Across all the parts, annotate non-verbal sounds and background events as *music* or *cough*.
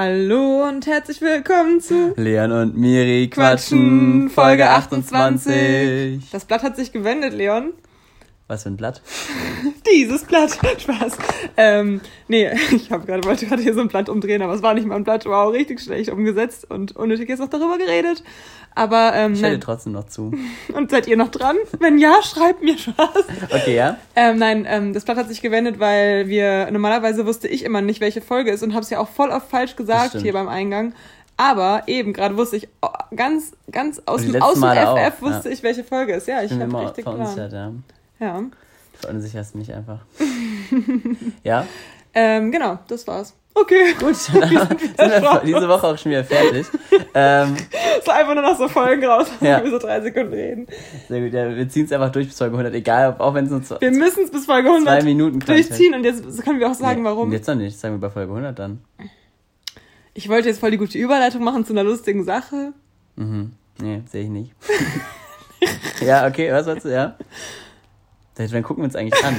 Hallo und herzlich willkommen zu Leon und Miri quatschen, Folge 28. Das Blatt hat sich gewendet, Leon. Was für ein Blatt? *laughs* Dieses Blatt. *laughs* Spaß. Ähm, nee, *laughs* ich hab grad, wollte gerade hier so ein Blatt umdrehen, aber es war nicht mal ein Blatt. Wow, richtig schlecht umgesetzt und unnötig jetzt noch darüber geredet. Aber ähm, Ich höre trotzdem noch zu. Und seid ihr noch dran? Wenn ja, schreibt mir Spaß. Okay, ja? Ähm, nein, ähm, das Blatt hat sich gewendet, weil wir normalerweise wusste ich immer nicht, welche Folge ist und habe es ja auch voll oft falsch gesagt hier beim Eingang. Aber eben gerade wusste ich oh, ganz, ganz aus aus dem FF auch, wusste ja. ich, welche Folge ist. Ja, ich habe richtig Plan. verunsichert, ja. Ja. Du verunsicherst mich einfach. *laughs* ja? Ähm, genau, das war's. Okay, Gut, *laughs* dann *laughs* sind wir diese Woche auch schon wieder fertig. ähm, so einfach nur noch so Folgen raus, Ja. wo wir so drei Sekunden reden. sehr gut, ja, wir ziehen es einfach durch bis Folge 100, egal, ob, auch wenn es zwei, Wir müssen es bis Folge 100 zwei Minuten durchziehen und jetzt können wir auch sagen, Nee, warum. Jetzt noch nicht, sagen wir bei Folge 100 dann. Ich wollte jetzt voll die gute Überleitung machen zu einer lustigen Sache. Mhm. Nee, sehe ich nicht. ja, okay, was wolltest du, ja? Dann gucken wir uns eigentlich an.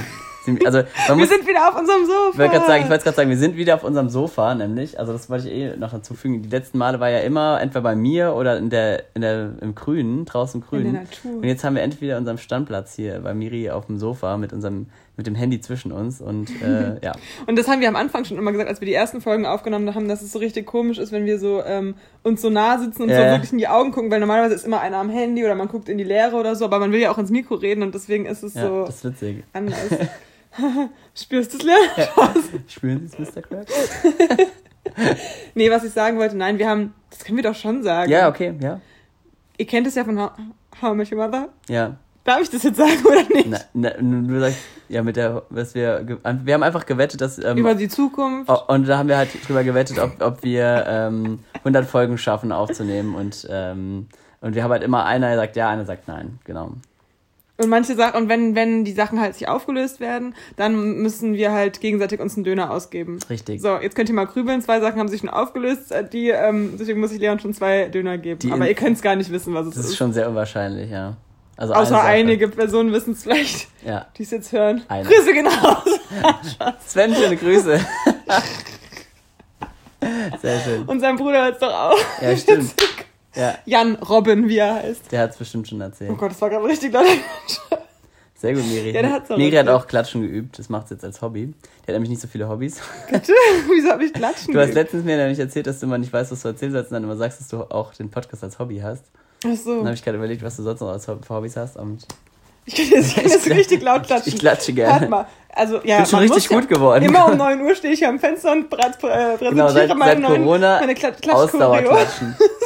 Also, *laughs* Wir muss, sind wieder auf unserem Sofa. Ich wollte gerade sagen, ich wollte gerade sagen, wir sind wieder auf unserem Sofa, nämlich, also das wollte ich eh noch dazu fügen. Die letzten Male war ja immer entweder bei mir oder in der, in der, im Grünen, draußen im Grünen. In der Natur. Und jetzt haben wir entweder unseren Standplatz hier bei Miri auf dem Sofa mit unserem, mit dem Handy zwischen uns und äh, *laughs* ja. Und das haben wir am Anfang schon immer gesagt, als wir die ersten Folgen aufgenommen haben, dass es so richtig komisch ist, wenn wir so ähm, uns so nah sitzen und so Ja. wirklich in die Augen gucken, weil normalerweise ist immer einer am Handy oder man guckt in die Leere oder so, aber man will ja auch ins Mikro reden und deswegen ist es ja so das ist witzig. anders. *laughs* *laughs* Spürst du es, Leon? Spüren Sie es, Mr. Clark? Nee, was ich sagen wollte, nein, wir haben, das können wir doch schon sagen. Ja, okay, ja. Ihr kennt es ja von How, How I Met Your Mother. Ja. Darf ich das jetzt sagen oder nicht? Na, na, du sagst, ja, mit der, was wir, wir haben einfach gewettet, dass, ähm, Über die Zukunft. Oh, Und da haben wir halt drüber gewettet, ob, ob wir ähm, 100 Folgen schaffen aufzunehmen. Und, ähm, und wir haben halt immer einer sagt ja, einer sagt nein. Genau. Und manche Sachen, und wenn, wenn die Sachen halt nicht aufgelöst werden, dann müssen wir halt gegenseitig uns einen Döner ausgeben. Richtig. So, jetzt könnt ihr mal grübeln. Zwei Sachen haben sich schon aufgelöst. äh, Die, ähm, deswegen muss ich Leon schon zwei Döner geben. Die Aber ihr könnt es gar nicht wissen, was es Das ist. ist schon sehr unwahrscheinlich, ja. Also Außer einige Personen wissen es vielleicht, Ja. die es jetzt hören. Eine. Grüße gehen raus. *laughs* Sven, schöne Grüße. *laughs* sehr schön. Und sein Bruder hört es doch auch. Ja, stimmt. *laughs* Ja, Jan Robin, wie er heißt. der hat es bestimmt schon erzählt. Oh Gott, das war gerade richtig laut. Sehr gut, Miri. Ja, der hat's auch Miri hat auch Klatschen geübt. Das macht sie jetzt als Hobby. Der hat nämlich nicht so viele Hobbys. Wieso habe ich klatschen? Du hast letztens mir nämlich erzählt, dass du immer nicht weißt, was du erzählen sollst und dann immer sagst, dass du auch den Podcast als Hobby hast. Ach Dann so. habe ich gerade überlegt, was du sonst noch als Hobbys hast. Und Ich kann jetzt, ich kann jetzt richtig laut klatschen. ich klatsche gerne. Warte mal. Also, ja, bin schon richtig gut geworden. Immer um 9 Uhr stehe ich am Fenster und prä- prä- präsentiere Genau, seit, meine, seit neuen, Corona meine Kla Klatschchoreo. Ausdauerklatschen. *laughs*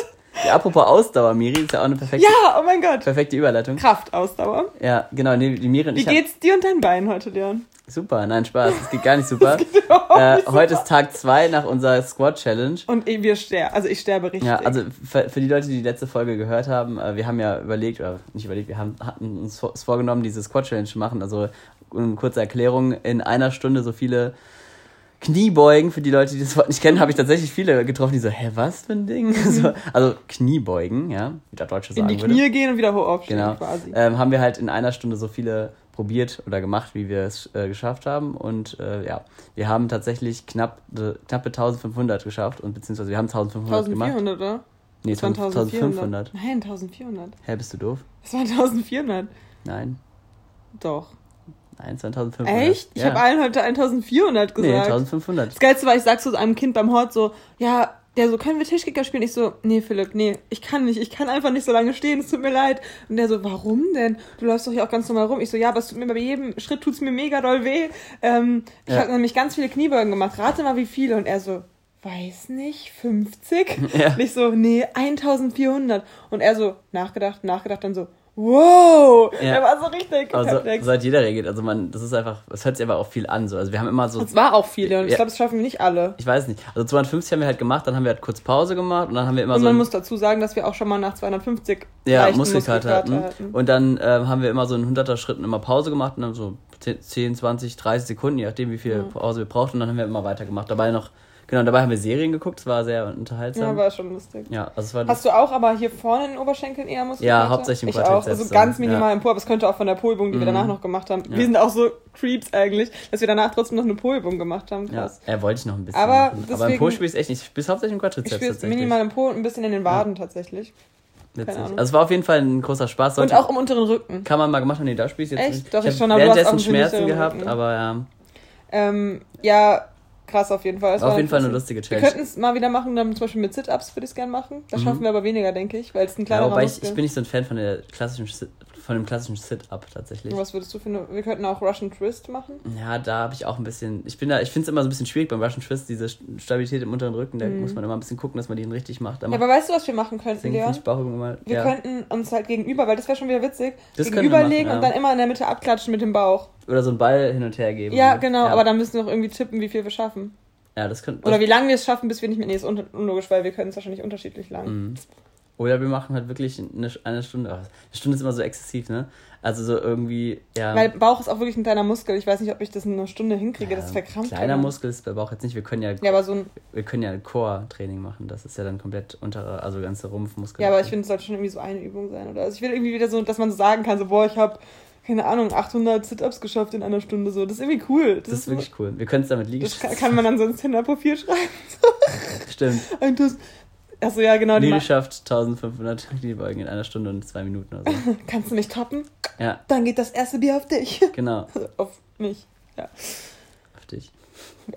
Ja, apropos Ausdauer, Miri, ist ja auch eine perfekte, Ja, oh mein Gott. perfekte Überleitung. Kraftausdauer. Ja, genau, nee, die Miri und Wie geht's dir und deinen Beinen heute, Leon? Super, nein, Spaß, es geht gar nicht super. *laughs* äh, nicht heute ist Tag 2 nach unserer Squad-Challenge. Und eh, wir sterben. Also ich sterbe richtig. Ja, also für, für die Leute, die die letzte Folge gehört haben, äh, wir haben ja überlegt, oder nicht überlegt, wir haben, hatten uns vorgenommen, diese Squad-Challenge zu machen. Also, eine kurze Erklärung, in einer Stunde so viele Kniebeugen, für die Leute, die das Wort nicht kennen, habe ich tatsächlich viele getroffen, die so, hä, was für ein Ding? *laughs* so, also Kniebeugen, ja, wie der Deutsche in sagen die würde. Knie gehen und wieder hoch aufstehen Genau. quasi. Ähm, haben wir halt in einer Stunde so viele probiert oder gemacht, wie wir es äh, geschafft haben. Und äh, ja, wir haben tatsächlich knapp, äh, knappe 1500 geschafft und beziehungsweise wir haben 1500 gemacht. 1400, oder? Nee, Das waren 1500. Nein, 1400. Hä, bist du doof? Das waren 1400. Nein. Doch. Nein, es waren 1500. Echt? Ich ja. habe allen heute 1400 gesagt. Nee, 1500. Das Geilste war, ich sag so zu einem Kind beim Hort so, ja, der so, können wir Tischkicker spielen? Ich so, nee, Philipp, nee, ich kann nicht, ich kann einfach nicht so lange stehen, es tut mir leid. Und der so, warum denn? Du läufst doch hier auch ganz normal rum. Ich so, ja, aber es tut mir bei jedem Schritt tut's mir mega doll weh. Ähm, ich Ja. habe nämlich ganz viele Kniebeugen gemacht. Rate mal, wie viele. Und er so, weiß nicht, 50? *laughs* Ja. Und ich so, nee, 1400. Und er so, nachgedacht, nachgedacht, dann so, wow. Ja. Er war so richtig Also, perplex. so hat jeder reagiert. Also man, das ist einfach, es hört sich aber auch viel an. So. Also wir haben immer so, Es war auch viele und ich Ja. glaube, das schaffen wir nicht alle. ich weiß nicht, also 250 haben wir halt gemacht, dann haben wir halt kurz Pause gemacht und dann haben wir immer Und so man muss dazu sagen, dass wir auch schon mal nach 250 ja, Muskelkater hatten. hatten. Und dann ähm, haben wir immer so in 100er Schritten immer Pause gemacht und dann so 10, 20, 30 Sekunden, je nachdem wie viel. Pause wir brauchten. Und dann haben wir immer weitergemacht. Dabei noch Genau, dabei haben wir Serien geguckt, es war sehr unterhaltsam. Ja, war schon lustig. Ja, also es war Hast du auch aber hier vorne in den Oberschenkeln eher Muskeln? Ja, hauptsächlich im Ich auch, also so. ganz minimal Ja. im Po, aber es könnte auch von der Polübung, die wir Mhm. danach noch gemacht haben. Ja. Wir sind auch so Creeps eigentlich, dass wir danach trotzdem noch eine Polübung gemacht haben. ja, Krass. er wollte ich noch ein bisschen. Aber machen. aber im deswegen- Po spiele ich echt nicht. Ich bin hauptsächlich im Ich Quadrizeps spiele tatsächlich. minimal im Po und ein bisschen in den Waden tatsächlich. Witzig. Also es war auf jeden Fall ein großer Spaß. Und Sollte- auch im unteren Rücken. kann man mal gemacht haben, nee, da spiele ich jetzt Echt? nicht. Doch, ich hab schon, aber du währenddessen Schmerzen gehabt, aber ja, Ähm, ja, krass auf jeden Fall. War auf jeden Fall eine lustig. lustige Wir Challenge. könnten es mal wieder machen, dann zum Beispiel mit Sit-Ups würde ich es gerne machen. Das Mhm. schaffen wir aber weniger, denke ich, weil es ein Ja, kleinerer wobei ich, ich bin nicht so ein Fan von der klassischen von dem klassischen Sit-Up tatsächlich. Was würdest du für eine... Wir könnten auch Russian Twist machen. Ja, da habe ich auch ein bisschen. Ich bin da, ich finde es immer so ein bisschen schwierig beim Russian Twist, diese Stabilität im unteren Rücken, da Mhm. muss man immer ein bisschen gucken, dass man den richtig macht. Ja, aber weißt du, was wir machen könnten, Leon? immer. Wir ja. könnten uns halt gegenüber, weil das wäre schon wieder witzig, Das wir machen, gegenüberlegen ja. und dann immer in der Mitte abklatschen mit dem Bauch. Oder so einen Ball hin und her geben. Ja, ne? genau, aber dann müssen wir noch irgendwie tippen, wie viel wir schaffen. Ja, das könnte. Oder wie lange wir es schaffen, bis wir nicht mehr. Nee, ist un unlogisch, weil wir können es wahrscheinlich unterschiedlich lang. Mhm. Oder wir machen halt wirklich eine, eine Stunde. Eine Stunde ist immer so exzessiv, ne? Also so irgendwie, ja. Weil Bauch ist auch wirklich ein kleiner Muskel. Ich weiß nicht, ob ich das in einer Stunde hinkriege. ja, das verkrampft. Kleiner immer. Muskel ist bei Bauch jetzt nicht. Wir können ja, Ja, aber so ein. wir können ja ein Core-Training machen. Das ist ja dann komplett untere, also ganze Rumpfmuskel. Ja, aber ich finde, es sollte schon irgendwie so eine Übung sein. Oder also ich will irgendwie wieder so, dass man so sagen kann, so, boah, ich habe keine Ahnung, 800 Sit-Ups geschafft in einer Stunde. So, das ist irgendwie cool. das ist wirklich cool. Wir können es damit liegen. Das kann, kann man dann so ins Tinder-Profil schreiben. Stimmt. Und das, achso, ja, genau. Die Liegenschaft 1500 Kniebeugen in einer Stunde und zwei Minuten oder so. *laughs* Kannst du mich toppen? Ja, Dann geht das erste Bier auf dich. genau. *laughs* auf mich. Auf dich.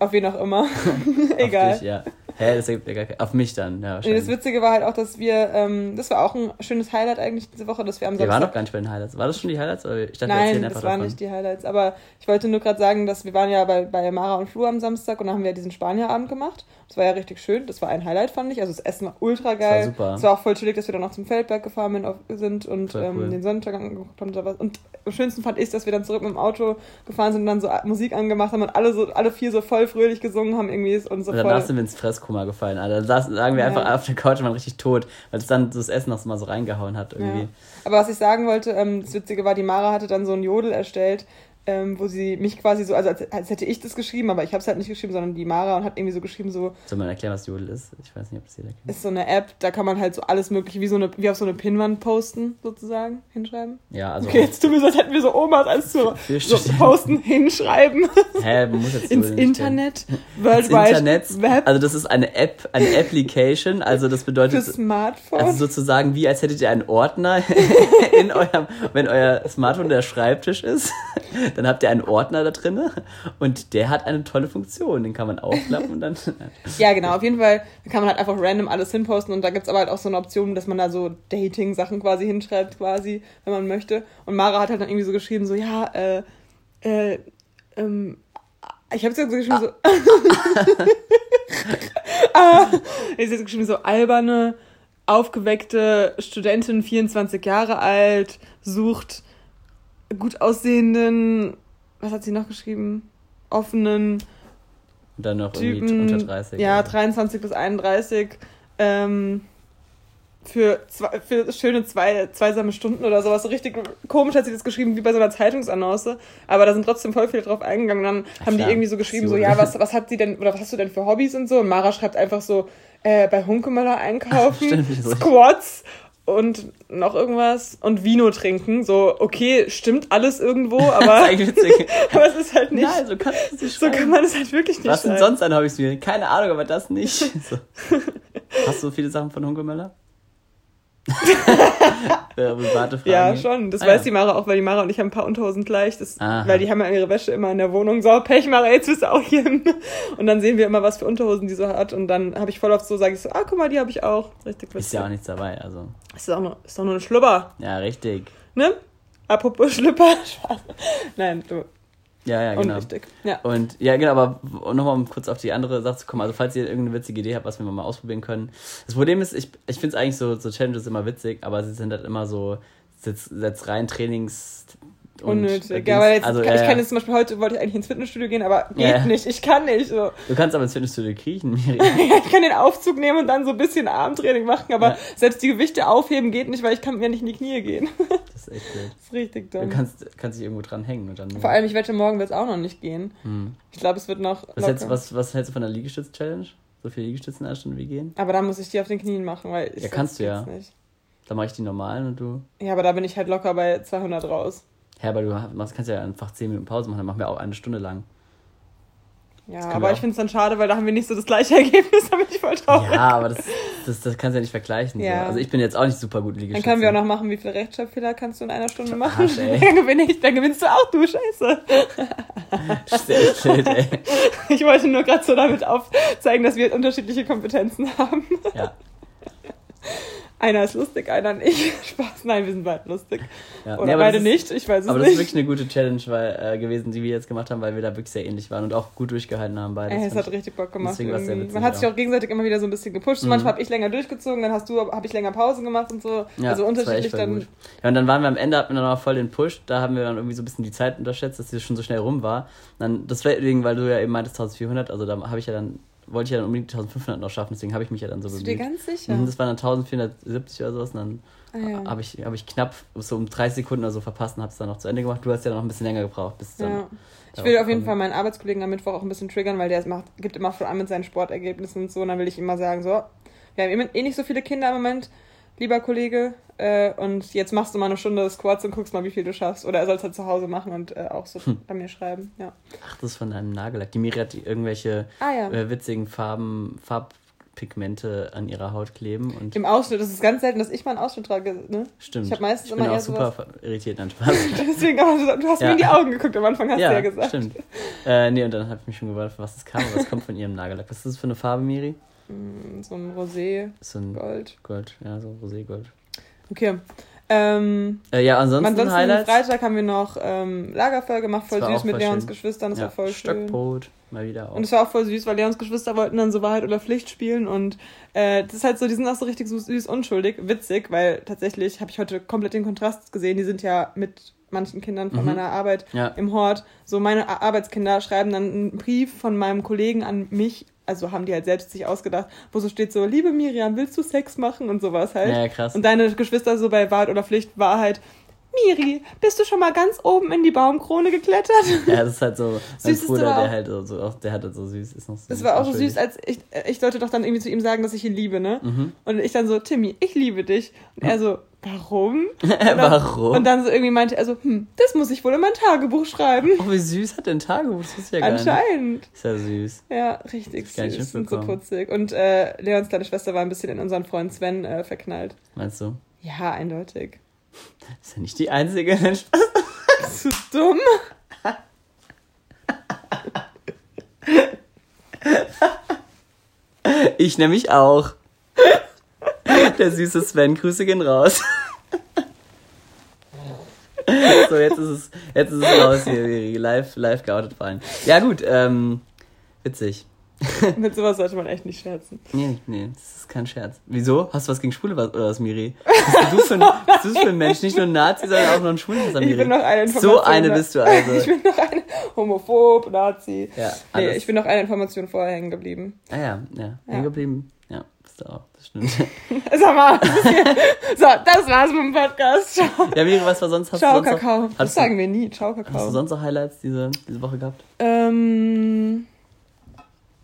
Auf wen auch immer. *laughs* Auf *laughs* Egal. dich, ja. Hä, das ergibt ja gar kein... Auf mich dann, ja, Nee, wahrscheinlich. das Witzige war halt auch, dass wir, ähm, das war auch ein schönes Highlight eigentlich diese Woche, dass wir am wir waren Samstag noch gar nicht bei den Highlights. War das schon die Highlights? Oder ich dachte, wir Nein, erzählen das waren davon. nicht die Highlights. Aber ich wollte nur gerade sagen, dass wir waren ja bei, bei Mara und Flu am Samstag und da haben wir ja diesen Spanier-Abend gemacht. Das war ja richtig schön. Das war ein Highlight, fand ich. Also das Essen war ultra geil. Das war super. Es war auch voll chillig, dass wir dann noch zum Feldberg gefahren auf- sind und ähm, cool. den Sonnenuntergang angeguckt haben. Und sowas. Und am schönsten fand ich, dass wir dann zurück mit dem Auto gefahren sind und dann so Musik angemacht haben und alle so, alle vier so voll fröhlich gesungen haben irgendwie und so Und danach voll. sind wir ins Fresskoma gefallen. Alter. Da saßen- lagen wir Ja. einfach auf der Couch und waren richtig tot, weil es dann so das Essen noch mal so reingehauen hat irgendwie. Ja. Aber was ich sagen wollte, ähm, das Witzige war, die Mara hatte dann so ein Jodel erstellt, ähm, wo sie mich quasi so, also als, als hätte ich das geschrieben, aber ich habe es halt nicht geschrieben, sondern die Mara und hat irgendwie so geschrieben, so Soll man erklären, was Jodel ist? Ich weiß nicht, ob das jeder kennt. ist so eine App, da kann man halt so alles mögliche, wie so eine, wie auf so eine Pinwand posten, sozusagen, hinschreiben. Ja, also. Okay, jetzt tun wir so, als hätten wir so Omas als so, Für so posten, hinschreiben, *laughs* Hä, man muss jetzt ins Internet, kennen. World Ins Wide Internet. Web, Also das ist eine App, eine Application. Also das für bedeutet Smartphone. also sozusagen wie als hättet ihr einen Ordner *laughs* in eurem, wenn euer Smartphone der Schreibtisch ist, dann habt ihr einen Ordner da drin und der hat eine tolle Funktion. Den kann man aufklappen und dann. *laughs* Ja, genau, auf jeden Fall kann man halt einfach random alles hinposten und da gibt's aber halt auch so eine Option, dass man da so Dating-Sachen quasi hinschreibt, quasi, wenn man möchte. Und Mara hat halt dann irgendwie so geschrieben, so, ja, äh, äh, ähm, ich habe jetzt so geschrieben, so, *laughs* ah, ich habe geschrieben, so alberne, aufgeweckte Studentin, 24 Jahre alt, sucht gut aussehenden, was hat sie noch geschrieben? Offenen, Und dann noch irgendwie Typen, unter 30. ja, oder? 23 bis 31, ähm, für, zwei, für schöne zwei, zweisame Stunden oder sowas. So richtig komisch hat sie das geschrieben, wie bei so einer Zeitungsannonce. Aber da sind trotzdem voll viele drauf eingegangen. Dann Ja, haben die klar. irgendwie so geschrieben, so, So. ja, *laughs* was, was hat sie denn, oder was hast du denn für Hobbys und so? Und Mara schreibt einfach so, äh, bei Hunkemöller einkaufen, *laughs* Stimmt, so. Squats und noch irgendwas und Vino trinken. So, okay, stimmt alles irgendwo, *laughs* aber, *laughs* aber es ist halt nicht, Nein, so kannst du nicht so kann man es halt wirklich nicht Was sind sonst an Hobbys? Keine Ahnung, aber das nicht. *laughs* So. Hast du viele Sachen von Hunkemöller? *laughs* Wäre private Frage. Ja, schon. Das Ah, weiß ja. die Mara auch, weil die Mara und ich haben ein paar Unterhosen gleich. Das, Aha. weil die haben ja ihre Wäsche immer in der Wohnung. So, Pech, Mara, jetzt bist du auch hier. *laughs* Und dann sehen wir immer, was für Unterhosen die so hat. Und dann habe ich voll oft so, sage ich so, ah, guck mal, die habe ich auch. Richtig Ist ja auch nichts dabei, also. Ist doch nur, ist doch nur ein Schlüpper, Ja, richtig. ne? Apropos *laughs* Schlüpper. Nein, du. Ja, ja, genau. Unwichtig. Ja. Und ja, genau, aber nochmal um kurz auf die andere Sache zu kommen. Also, falls ihr irgendeine witzige Idee habt, was wir mal ausprobieren können. Das Problem ist, ich, ich finde es eigentlich so, so Challenges immer witzig, aber sie sind halt immer so, jetzt rein Und Unnötig. Ja, aber jetzt, also, kann, ja, ich kann jetzt zum Beispiel heute wollte ich eigentlich ins Fitnessstudio gehen, aber geht Ja. nicht. Ich kann nicht. So. Du kannst aber ins Fitnessstudio kriechen, Miri. *laughs* Ja, ich kann den Aufzug nehmen und dann so ein bisschen Armtraining machen, aber selbst die Gewichte aufheben geht nicht, weil ich kann mir nicht in die Knie gehen. *laughs* Das ist echt blöd. Das ist richtig Du dumm. kannst, kannst dich irgendwo dran hängen und dann. Vor allem, ich wette, morgen wird es auch noch nicht gehen. Hm. Ich glaube, es wird noch. Was, hältst, was, was hältst du von der Liegestütz-Challenge? So viele Liegestütze in einer Stunde wie gehen? Aber dann muss ich die auf den Knien machen, weil ich Ja, kannst du ja. Nicht. Dann mache ich die normalen und du. Ja, aber da bin ich halt locker bei 200 raus. Ja, aber du kannst ja einfach 10 Minuten Pause machen, dann machen wir auch eine Stunde lang. Ja, aber ich finde es dann schade, weil da haben wir nicht so das gleiche *laughs* Ergebnis, da bin ich voll traurig. Ja, aber das, das, das kannst du ja nicht vergleichen. So. Ja. Also ich bin jetzt auch nicht super gut Dann Liegestütze. können wir auch noch machen, wie viele Rechtschreibfehler kannst du in einer Stunde machen. Arsch, ey. *laughs* Dann gewinne ich, dann gewinnst du auch, du Scheiße. *laughs* Schild, ey. Ich wollte nur gerade so damit aufzeigen, dass wir unterschiedliche Kompetenzen haben. Ja, Einer ist lustig, einer nicht. *laughs* Spaß, nein, wir sind beide lustig. ja. Oder Nee, aber beide ist, nicht, ich weiß es Aber das ist nicht. wirklich eine gute Challenge weil, äh, gewesen, die wir jetzt gemacht haben, weil wir da wirklich sehr ähnlich waren und auch gut durchgehalten haben beide. Ey, Das es hat ich- richtig Bock gemacht. deswegen sehr witzig Man hat sich auch. gegenseitig immer wieder so ein bisschen gepusht. Mhm. Manchmal habe ich länger durchgezogen, dann hast du, habe ich länger Pause gemacht und so. Ja, also unterschiedlich dann. gut. Ja, und dann waren wir am Ende, hatten wir dann noch voll den Push. Da haben wir dann irgendwie so ein bisschen die Zeit unterschätzt, dass die schon so schnell rum war. Und dann, das deswegen, weil du ja eben meintest 1400, also da habe ich ja dann, wollte ich ja dann unbedingt 1500 noch schaffen, deswegen habe ich mich ja dann so Bist du dir bemüht. ganz sicher? Mhm, Das waren dann 1470 oder sowas und dann Ah, ja. habe ich, hab ich knapp so um 30 Sekunden oder so verpasst und habe es dann noch zu Ende gemacht. Du hast ja noch ein bisschen länger gebraucht, bis dann. Ja. Ich will auf jeden. Fall meinen Arbeitskollegen am Mittwoch auch ein bisschen triggern, weil der macht, gibt immer voll an mit seinen Sportergebnissen und so. Und dann will ich immer sagen, so, wir haben eh nicht so viele Kinder im Moment, lieber Kollege. Äh, und jetzt machst du mal eine Stunde Squats und guckst mal, wie viel du schaffst. Oder er soll es halt zu Hause machen und äh, auch so Hm. bei mir schreiben. Ja. Ach, das ist von deinem Nagellack. Die Miri hat irgendwelche Ah ja. äh, witzigen Farben, Farbpigmente an ihrer Haut kleben und Im Ausschnitt, das ist ganz selten, dass ich mal einen Ausschnitt trage. Ne? stimmt. Ich habe meistens ich bin immer auch eher super sowas. irritiert, nein, Spaß. *laughs* Deswegen, aber du, hast Ja. mir in die Augen geguckt am Anfang, hast du ja gesagt. stimmt. Äh, nee, und dann habe ich mich schon gewundert, was das kam, es kommt von ihrem Nagellack. Was ist das für eine Farbe, Miri? Mm, So ein Rosé, So ein Gold. Gold, ja, so Roségold. Okay. Ähm, Äh, ja, ansonsten, ansonsten Highlights. Freitag haben wir noch ähm, Lagerfeuer gemacht, voll süß mit voll Leons schön. Geschwistern, das ja, war voll schön. Stockbrot, mal wieder auch. Und es war auch voll süß, weil Leons Geschwister wollten dann so Wahrheit oder Pflicht spielen und äh, das ist halt so, die sind auch so richtig süß, süß unschuldig, witzig, weil tatsächlich habe ich heute komplett den Kontrast gesehen, die sind ja mit manchen Kindern von Mhm. meiner Arbeit ja, im Hort, so meine Arbeitskinder schreiben dann einen Brief von meinem Kollegen an mich, also haben die halt selbst sich ausgedacht, wo so steht so, liebe Miriam, willst du Sex machen und sowas halt. ja, krass. Und deine Geschwister so bei Wahrheit oder Pflicht war halt, Miri, bist du schon mal ganz oben in die Baumkrone geklettert? ja, das ist halt so, mein *laughs* Süß Bruder, der halt so, auch, der hat halt so süß, ist noch so Das war auch so süß, als ich, ich sollte doch dann irgendwie zu ihm sagen, dass ich ihn liebe, ne? Mhm. Und ich dann so, Timmy, ich liebe dich. Und er so, warum? *laughs* Und dann, Warum? Und dann so irgendwie meinte er so, hm, das muss ich wohl in mein Tagebuch schreiben. oh, wie süß hat der ein Tagebuch? Das ich ja gar nicht. Anscheinend. Ist ja süß. Ja, richtig nicht süß und so putzig. Und äh, Leons kleine Schwester war ein bisschen in unseren Freund Sven äh, verknallt. Meinst du? Ja, eindeutig. *laughs* Ist ja nicht die einzige. *laughs* Spaß. Bist du dumm? Ich nämlich auch. *laughs* Der süße Sven, Grüße gehen raus. So, jetzt ist es, jetzt ist es raus hier, Miri. Live, live geoutet fallen. Ja, gut, ähm, witzig. *laughs* Mit sowas sollte man echt nicht scherzen. Nee, nee, das ist kein Scherz. Wieso? Hast du was gegen Schwule oder was, Miri? Bist du für ein, bist du für ein Mensch? Nicht nur ein Nazi, sondern auch noch ein Schwulenhasser, Miri. *laughs* Ich bin noch eine so Information. eine bist du also. Ich bin noch eine homophob, Nazi. Ja, Nee, alles. ich bin noch eine Information vorher hängen geblieben. Ah ja, ja, hängen geblieben. Du auch, das stimmt. *laughs* Sag mal. so, das war's mit dem Podcast. Ciao. Ja, Miri, was war sonst? Hast Ciao, du sonst noch, Kakao. Das hast du- sagen wir nie. Ciao, Hast du Kakao. sonst noch Highlights diese, diese Woche gehabt? Ähm.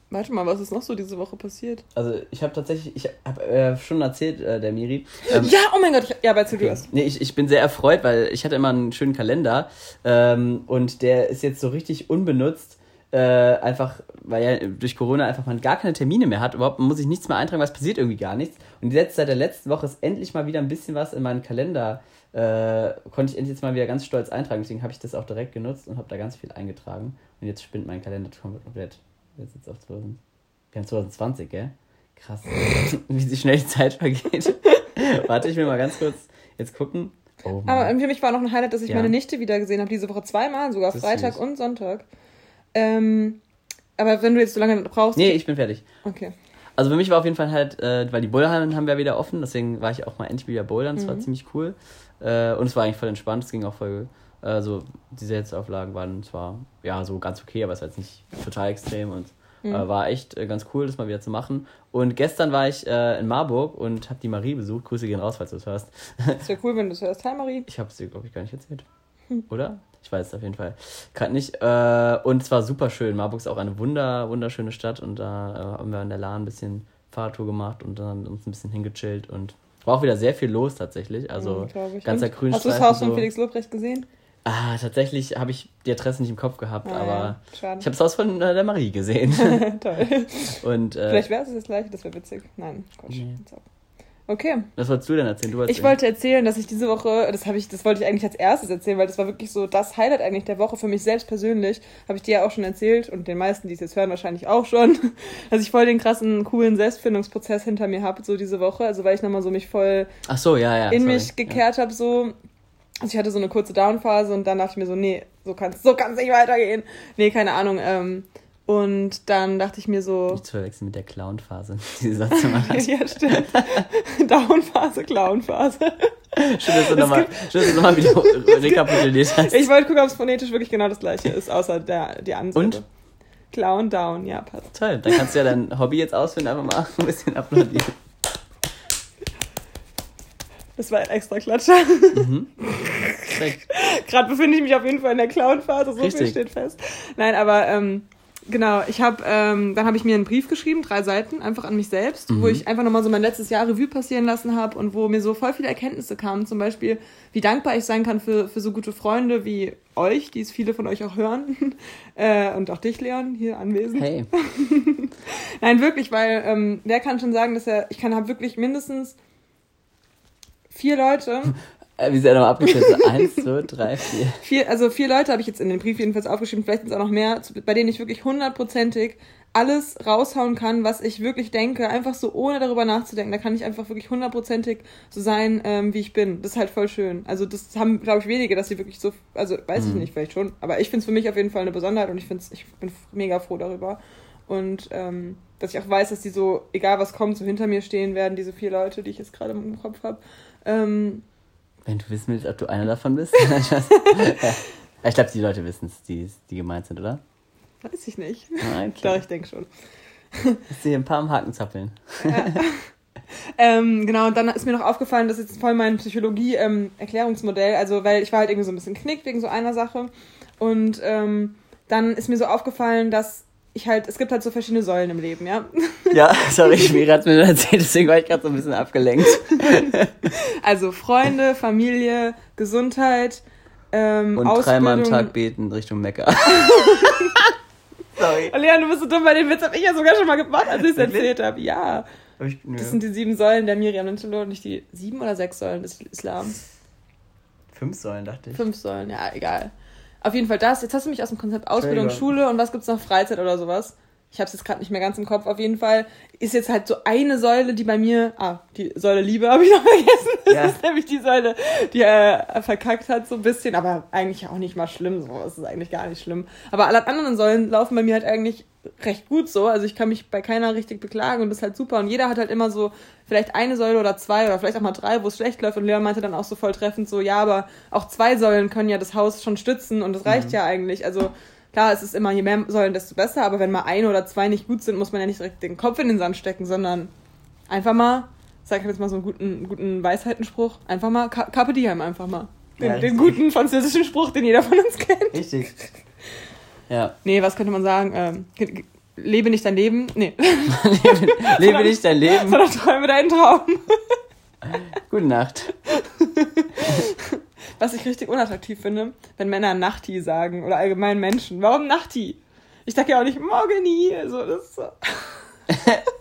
Warte mal, was ist noch so diese Woche passiert? Also ich habe tatsächlich, ich habe äh, schon erzählt, äh, der Miri. Ähm, Ja, oh mein Gott. Ich, ja, aber erzähl du okay. erst. Nee, ich, ich bin sehr erfreut, weil ich hatte immer einen schönen Kalender ähm, und der ist jetzt so richtig unbenutzt. Äh, einfach, weil ja durch Corona einfach man gar keine Termine mehr hat. Überhaupt man muss sich nichts mehr eintragen, was passiert irgendwie gar nichts. Und jetzt seit der letzten Woche ist endlich mal wieder ein bisschen was in meinen Kalender. Äh, konnte ich endlich jetzt mal wieder ganz stolz eintragen. Deswegen habe ich das auch direkt genutzt und habe da ganz viel eingetragen. Und jetzt spinnt mein Kalender komplett. Jetzt ist auf 2000. Wir haben 2020, gell? Krass. *laughs* Wie schnell die Zeit vergeht. *laughs* Warte, ich will mal ganz kurz jetzt gucken. Oh. Aber für mich war noch ein Highlight, dass ich Ja. meine Nichte wieder gesehen habe. Diese Woche zweimal, sogar Freitag süß. und Sonntag. Ähm, aber wenn du jetzt so lange brauchst. nee, ich bin fertig. Okay. Also für mich war auf jeden Fall halt, äh, weil die Boulderhallen haben wir wieder offen, deswegen war ich auch mal endlich wieder bouldern. Das war Mhm. ziemlich cool. Äh, und es war eigentlich voll entspannt, es ging auch voll, Also die Selbstauflagen waren zwar ja so ganz okay, aber es war jetzt nicht total extrem und Mhm. äh, war echt äh, ganz cool, das mal wieder zu machen. Und gestern war ich äh, in Marburg und habe die Marie besucht. Grüße gehen raus, falls du es hörst. Das wäre cool, wenn du es hörst. Hi Marie. Ich habe es dir, glaube ich, gar nicht erzählt. Hm. Oder? Ich weiß es auf jeden Fall. Gerade nicht. Äh, und es war super schön. Marburg ist auch eine wunder, wunderschöne Stadt und da äh, haben wir in der Lahn ein bisschen Fahrradtour gemacht und dann uns ein bisschen hingechillt und war auch wieder sehr viel los tatsächlich. Also Mhm, ganzer Grünstreifen. Hast du das Haus von so. Felix Lobrecht gesehen? Ah, tatsächlich habe ich die Adresse nicht im Kopf gehabt, Ah, aber ja. Ich habe das Haus von äh, der Marie gesehen. *laughs* Toll. und äh, Vielleicht wäre es das gleiche, das wäre witzig. Nein, Quatsch. Nee. Okay. was wolltest du denn erzählen? Du Ich wollte erzählen, dass ich diese Woche, das habe ich, das wollte ich eigentlich als erstes erzählen, weil das war wirklich so das Highlight eigentlich der Woche für mich selbst persönlich. Habe ich dir ja auch schon erzählt und den meisten, die es jetzt hören, wahrscheinlich auch schon, *laughs* dass ich voll den krassen, coolen Selbstfindungsprozess hinter mir habe, so diese Woche. Also weil ich nochmal so mich voll Ach so, ja, ja. in sorry. mich gekehrt habe, so. Also ich hatte so eine kurze Downphase und dann dachte ich mir so, nee, so kann's, so kann's nicht weitergehen. Nee, keine Ahnung. Ähm, und dann dachte ich mir so, Nicht zu verwechseln mit der Clown-Phase, *laughs* die Satz hast. *laughs* ja, stimmt. *laughs* Downphase, Clownphase. Schön, dass du nochmal noch wieder rekapituliert hast. Ich wollte gucken, ob es phonetisch wirklich genau das gleiche ist, außer der, die Ansage. Und? Clown down, ja, passt. Toll, dann kannst du ja dein Hobby jetzt ausfinden, einfach mal ein bisschen applaudieren. Das war ein extra Klatscher. Perfekt. Gerade befinde ich mich auf jeden Fall in der Clown-Phase, so viel Richtig. steht fest. Nein, aber ähm, genau, ich habe, ähm, dann habe ich mir einen Brief geschrieben, drei Seiten, einfach an mich selbst, wo ich einfach nochmal so mein letztes Jahr Revue passieren lassen habe und wo mir so voll viele Erkenntnisse kamen. Zum Beispiel, wie dankbar ich sein kann für, für so gute Freunde wie euch, die es viele von euch auch hören. *laughs* äh, und auch dich, Leon, hier anwesend. Hey, *laughs* Nein, wirklich, weil ähm, wer kann schon sagen, dass er, ich kann habe wirklich mindestens vier Leute, *laughs* wie ist er nochmal abgeschätzt? So, Eins, zwei, drei, vier. vier, also vier Leute habe ich jetzt in den Brief jedenfalls aufgeschrieben, vielleicht sind es auch noch mehr, bei denen ich wirklich hundertprozentig alles raushauen kann, was ich wirklich denke, einfach so ohne darüber nachzudenken. Da kann ich einfach wirklich hundertprozentig so sein, ähm, wie ich bin. Das ist halt voll schön. Also das haben, glaube ich, wenige, dass sie wirklich so, also weiß ich nicht, vielleicht schon, aber ich finde es für mich auf jeden Fall eine Besonderheit und ich finde ich bin mega froh darüber. Und ähm, dass ich auch weiß, dass die so, egal was kommt, so hinter mir stehen werden, diese vier Leute, die ich jetzt gerade im Kopf habe. Ähm, Wenn du wissen willst, ob du einer davon bist. *laughs* ja. Ich glaube, die Leute wissen es, die, die gemeint sind, oder? weiß ich nicht. Ah, Doch, Okay. ich denke schon. Ich sehe ein paar am Haken zappeln. Ähm, genau, und dann ist mir noch aufgefallen, das ist jetzt voll mein Psychologie-Erklärungsmodell, also weil ich war halt irgendwie so ein bisschen knickt wegen so einer Sache und ähm, dann ist mir so aufgefallen, dass ich halt, es gibt halt so verschiedene Säulen im Leben, ja. *laughs* Ja, sorry, Schmier hat mir erzählt, deswegen war ich gerade so ein bisschen abgelenkt. *laughs* Also Freunde, Familie, Gesundheit, ähm, Und Ausbildung. dreimal am Tag beten Richtung Mekka. *laughs* sorry. Oh, Leon, du bist so dumm, weil den Witz habe ich ja sogar schon mal gemacht, als ich es erzählt habe. Ja, Hab ich- das sind die sieben Säulen der Miriam Nintelot, nicht die sieben oder sechs Säulen des Islams. Fünf Säulen, dachte ich. Fünf Säulen, ja, egal. Auf jeden Fall das. Jetzt hast du mich aus dem Konzept Ausbildung. Schule und was gibt's noch? Freizeit oder sowas. Ich habe es jetzt gerade nicht mehr ganz im Kopf. Auf jeden Fall ist jetzt halt so eine Säule, die bei mir. Ah, die Säule Liebe habe ich noch *laughs* vergessen. Das Ja. ist nämlich die Säule, die er verkackt hat, so ein bisschen. Aber eigentlich auch nicht mal schlimm. So, es ist eigentlich gar nicht schlimm. Aber alle anderen Säulen laufen bei mir halt eigentlich recht gut so. Also ich kann mich bei keiner richtig beklagen und das ist halt super. Und jeder hat halt immer so vielleicht eine Säule oder zwei oder vielleicht auch mal drei, wo es schlecht läuft. Und Leon meinte dann auch so voll treffend so, ja, aber auch zwei Säulen können ja das Haus schon stützen und das reicht ja eigentlich. Also klar, es ist immer, je mehr Säulen, desto besser. Aber wenn mal eine oder zwei nicht gut sind, muss man ja nicht direkt den Kopf in den Sand stecken, sondern einfach mal, sag ich jetzt mal so einen guten, guten Weisheitenspruch, einfach mal, Carpe Diem einfach mal. Den, Ja, den guten französischen Spruch, den jeder von uns kennt. Richtig. *laughs* Ja. Nee, was könnte man sagen? Ähm, lebe nicht dein Leben. Nee, *laughs* Lebe nicht dein Leben. sondern träume deinen Traum. Gute Nacht. *laughs* Was ich richtig unattraktiv finde, wenn Männer Nachti sagen oder allgemein Menschen. Warum Nachti? Ich sag ja auch nicht Morgeni. Also das ist so. *laughs*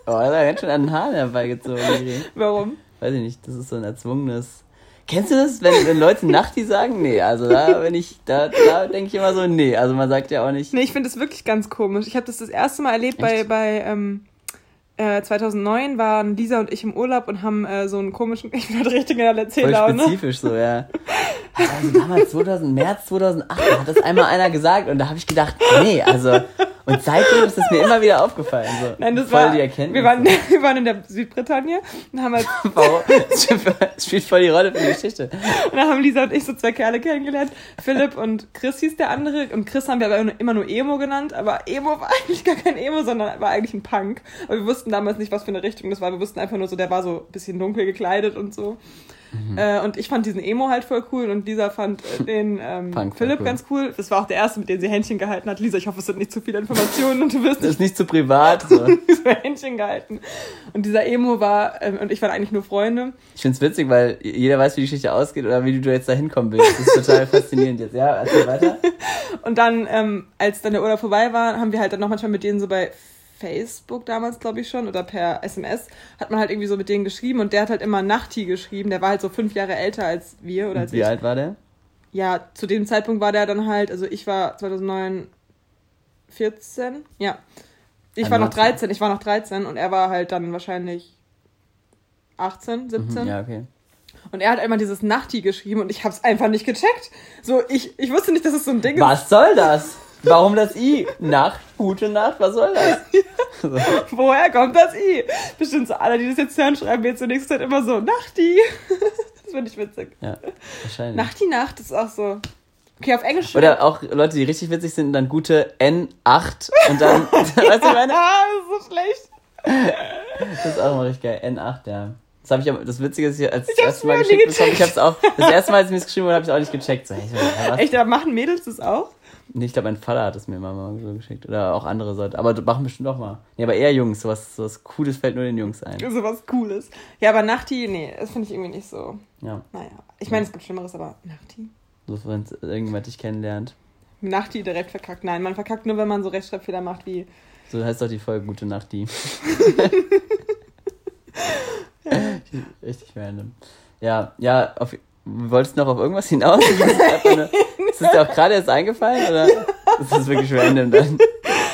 Oh, da hat ganz schön an den Haaren herbeigezogen. Warum? Weiß ich nicht, das ist so ein erzwungenes. Kennst du das, wenn, wenn Leute Nachti sagen? Nee, also da bin ich, da, da denke ich immer so, nee. Also man sagt ja auch nicht. Nee, ich finde das wirklich ganz komisch. Ich habe das das erste Mal erlebt bei, Echt? bei ähm, äh, 2009 waren Lisa und ich im Urlaub und haben äh, so einen komischen, *laughs* ich bin halt richtig in der Voll Erzähllaune. spezifisch so, ja. *laughs* Also damals 2000, März 2008 hat das einmal einer gesagt und da habe ich gedacht, nee, also Und seitdem ist es mir immer wieder aufgefallen. So. Nein, das voll war, die Erkenntnis. wir waren, *laughs* wir waren in der Südbritannien und haben halt, *laughs* Warum? Es spielt voll die Rolle für die Geschichte. und dann haben Lisa und ich so zwei Kerle kennengelernt. Philipp und Chris hieß der andere. Und Chris haben wir aber immer nur Emo genannt. Aber Emo war eigentlich gar kein Emo, sondern war eigentlich ein Punk. Aber wir wussten damals nicht, was für eine Richtung das war. Wir wussten einfach nur so, der war so ein bisschen dunkel gekleidet und so. Mhm. Äh, und ich fand diesen Emo halt voll cool und Lisa fand äh, den ähm, Philipp cool. ganz cool. Das war auch der erste, mit dem sie Händchen gehalten hat. Lisa, ich hoffe, es sind nicht zu viele Informationen und du wirst Das ist nicht zu privat. So. *laughs* so Händchen gehalten. Und dieser Emo war, ähm, und ich waren eigentlich nur Freunde. Ich find's witzig, weil jeder weiß, wie die Geschichte ausgeht oder wie du jetzt da hinkommen willst. Das ist total *laughs* faszinierend jetzt. Ja, erzähl weiter. Und dann, ähm, als dann der Urlaub vorbei war, haben wir halt dann noch manchmal mit denen so bei Facebook damals, glaube ich schon, oder per SMS, hat man halt irgendwie so mit denen geschrieben und der hat halt immer Nachti geschrieben. Der war halt so fünf Jahre älter als wir oder als Wie ich. alt war der? Ja, zu dem Zeitpunkt war der dann halt, also ich war 2009 14, ja. Ich war noch 91. 13, ich war noch 13 und er war halt dann wahrscheinlich 18, 17. Mhm, ja, okay. Und er hat einmal dieses Nachti geschrieben und ich hab's einfach nicht gecheckt. So, ich, ich wusste nicht, dass es so ein Ding ist. Was soll *laughs* das? Warum das I? Nacht, gute Nacht, was soll das? *laughs* So. Woher kommt das I? Bestimmt so alle, die das jetzt hören, schreiben mir jetzt zur nächsten Zeit immer so, Nachti. *laughs* Das finde ich witzig. Ja, wahrscheinlich. Nachti Nacht ist auch so. Okay, auf Englisch. Oder auch Leute, die richtig witzig sind, dann gute N8 und dann, *laughs* weißt du, ich meine? *laughs* Ah, das ist so schlecht. Das ist auch immer richtig geil. N8, ja. Das habe ich das Witzige ist hier, als ich Ich das erste Mal mir geschickt bekommen, ich hab's auch, das erste Mal, als mir das geschrieben wurde, habe ich es auch nicht gecheckt. So, hey? Echt, aber machen Mädels das auch? Nee, ich glaube, mein Vater hat es mir mal mal so geschickt. Oder auch andere Leute. Aber machen bestimmt auch mal. Nee, aber eher Jungs. Sowas, sowas Cooles fällt nur den Jungs ein. So was Cooles. Ja, aber Nachti, nee, das finde ich irgendwie nicht so. Ja. Naja. Ich meine, es gibt Schlimmeres, aber Nachti? So, wenn irgendjemand dich kennenlernt. Nachti direkt verkackt. Nein, man verkackt nur, wenn man so Rechtschreibfehler macht wie. So heißt doch die Folge Gute Nacht, die. *laughs* *laughs* Richtig random. Ja, ja, auf, wolltest du noch auf irgendwas hinaus? *laughs* Ist das dir auch gerade erst eingefallen? Oder ist das wirklich random dann?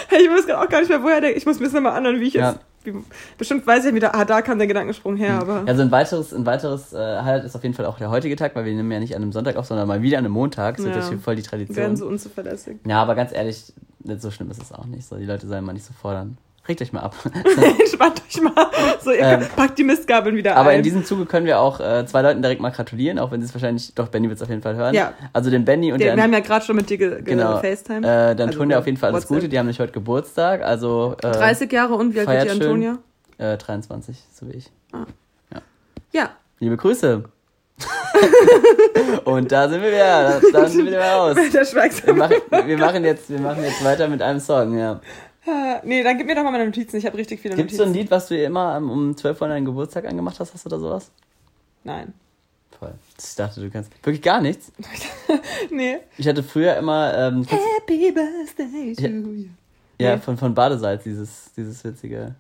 Hey, ich weiß auch gar nicht mehr, woher der. Ich muss mir das nochmal anhören, wie ich Ja. jetzt. Wie, bestimmt weiß ich wieder, ah, da kam der Gedankensprung her, aber. Also ein weiteres, ein weiteres äh, Highlight ist auf jeden Fall auch der heutige Tag, weil wir nehmen ja nicht an einem Sonntag auf, sondern mal wieder an einem Montag. Das ist Ja. ja. hier voll die werden Tradition. so unzuverlässig. Ja, aber ganz ehrlich, so schlimm ist es auch nicht. So, die Leute sollen mal nicht so fordern. Regt euch mal ab. *laughs* Entspannt euch mal. So, ihr Ähm, packt die Mistgabeln wieder Aber ein. in diesem Zuge können wir auch äh, zwei Leuten direkt mal gratulieren, auch wenn sie es wahrscheinlich, doch, Benny wird es auf jeden Fall hören. Ja. Also den Benny und Der, wir den, haben ja gerade schon mit dir ge ge genau, FaceTime. äh, dann Also tun wir auf jeden Fall alles WhatsApp. Gute. Die haben nämlich heute Geburtstag, also äh, 30 Jahre und wie alt wird die schön. Antonia? äh, 23, so wie ich. Ja. Liebe Grüße. *laughs* und da sind wir wieder, da *laughs* sind wir wieder raus. Wir machen, wir, machen jetzt, wir machen jetzt weiter mit einem Song, ja. Ah, Nee, dann gib mir doch mal meine Notizen. Ich habe richtig viele Gibt es so ein Notizen. Lied, was du immer am- um 12 Uhr an deinen Geburtstag angemacht hast, hast du da sowas? Nein. Voll. Ich dachte, du kannst wirklich gar nichts. *laughs* Nee. Ich hatte früher immer, ähm, Happy Birthday to Ja. you. ja, Nee. von, von Badesalz, dieses, dieses witzige.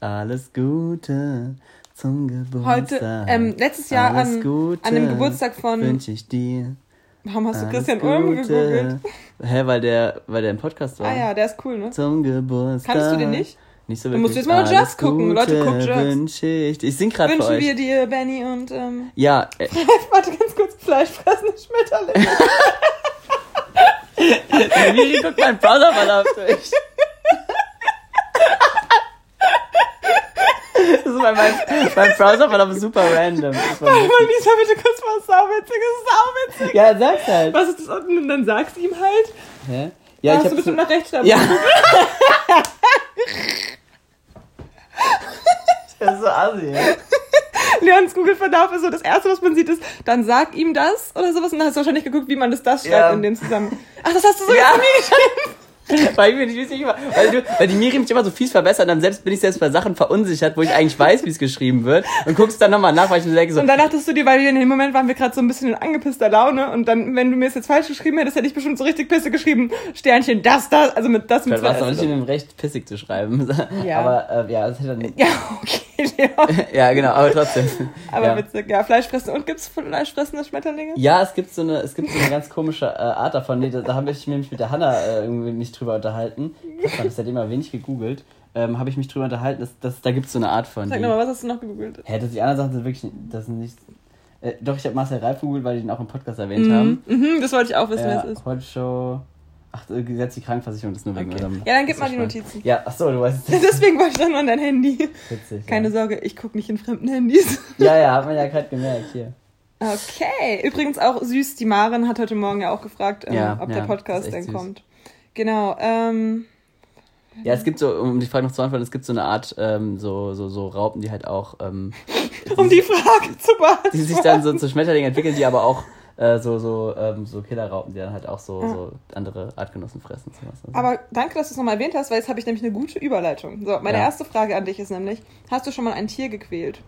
Alles Gute zum Geburtstag. Heute, ähm, letztes Jahr Alles an, Gute an dem Geburtstag von. Wünsche ich dir. Warum hast du alles Christian Ulm Gute. gegoogelt? Hä, weil der, weil der im Podcast war. Ah ja, der ist cool, ne? Zum Geburtstag. Kannst du den nicht? Nicht so Du wirklich. musst jetzt mal Alles Jazz gucken. Leute, guckt Jazz. Wünsche ich. Ich sing gerade für Wünschen wir dir, Benny und, ähm, Ja, äh, *laughs* warte ganz kurz, fleischfressende Schmetterlinge. Miri *laughs* guckt meinen Browserverlauf *laughs* durch. Das ist mein, mein, mein Browserverlauf ist super random. War lustig. Lisa, bitte kurz das ist sauwitzig. ja, sag's halt. Was ist das unten? Und dann sagst du ihm halt. Hä? Ja, Ja, hast ich du hab so, bestimmt nach Rechtschreibung. Ja. das ist so assi. Leons Google-Verlauf ist so, das erste, was man sieht, ist, dann sag ihm das oder sowas. Und dann hast du wahrscheinlich geguckt, wie man das das schreibt Ja. in dem Zusammenhang. Ach, das hast du so Ja. mir geschrieben. *laughs* Weil ich mir nicht nicht weil, du, weil die Miri mich immer so fies verbessert, dann selbst bin ich selbst bei Sachen verunsichert, wo ich eigentlich weiß, wie es geschrieben wird und guckst dann nochmal nach, weil ich mir denke so, Und dann dachtest du dir, weil in dem Moment waren wir gerade so ein bisschen in angepisster Laune und dann, wenn du mir es jetzt falsch geschrieben hättest, hätte ich bestimmt so richtig pisse geschrieben, Sternchen, das, das, also mit das mit es zwei auch nicht S. in dem Recht pissig zu schreiben. *laughs* Ja. Aber äh, ja, das hätte dann Ja, okay, Leon. *laughs* Ja, genau, aber trotzdem. Aber ja. witzig, ja, Fleischfressen. Und gibt's fleischfressende Schmetterlinge? Ja, es gibt so eine, es gibt so eine ganz komische äh, Art davon. Nee, da, da habe ich mich mit der Hanna äh, irgendwie nicht drüber unterhalten. Ich habe seitdem mal wenig gegoogelt. Ähm, habe ich mich drüber unterhalten, dass, dass da gibt es so eine Art von. Sag nochmal, was hast du noch gegoogelt? Hä, dass die anderen Sachen sind wirklich, das sind nicht. Äh, doch, ich habe Marcel Reif gegoogelt, weil die den auch im Podcast erwähnt haben. Mhm, das wollte ich auch wissen, Ja, wer es ist. Heute Show. Ach, äh, Gesetz die Krankenversicherung ist nur wegen Okay. Ja, dann gib mal die. Notizen. Ja, ach so, du weißt *laughs* es. Deswegen war ich dann an dein Handy. Witzig. Keine ja. Sorge, ich gucke nicht in fremden Handys. *laughs* Ja, ja, hat man ja gerade gemerkt hier. Okay. Übrigens auch süß, die Maren hat heute Morgen ja auch gefragt, ähm, Ja, ob ja, der Podcast denn süß. kommt. Genau. Ähm, Ja, es gibt so, um die Frage noch zu beantworten, es gibt so eine Art, ähm, so, so, so Raupen, die halt auch, ähm, *laughs* um die Frage zu beantworten. die sich dann so zu Schmetterlingen entwickeln, die aber auch äh, so, so, ähm, so Killerraupen, die dann halt auch so, Ja. so andere Artgenossen fressen. Sowas. Also. Aber danke, dass du es nochmal erwähnt hast, weil jetzt habe ich nämlich eine gute Überleitung. So, meine Ja. erste Frage an dich ist nämlich, hast du schon mal ein Tier gequält?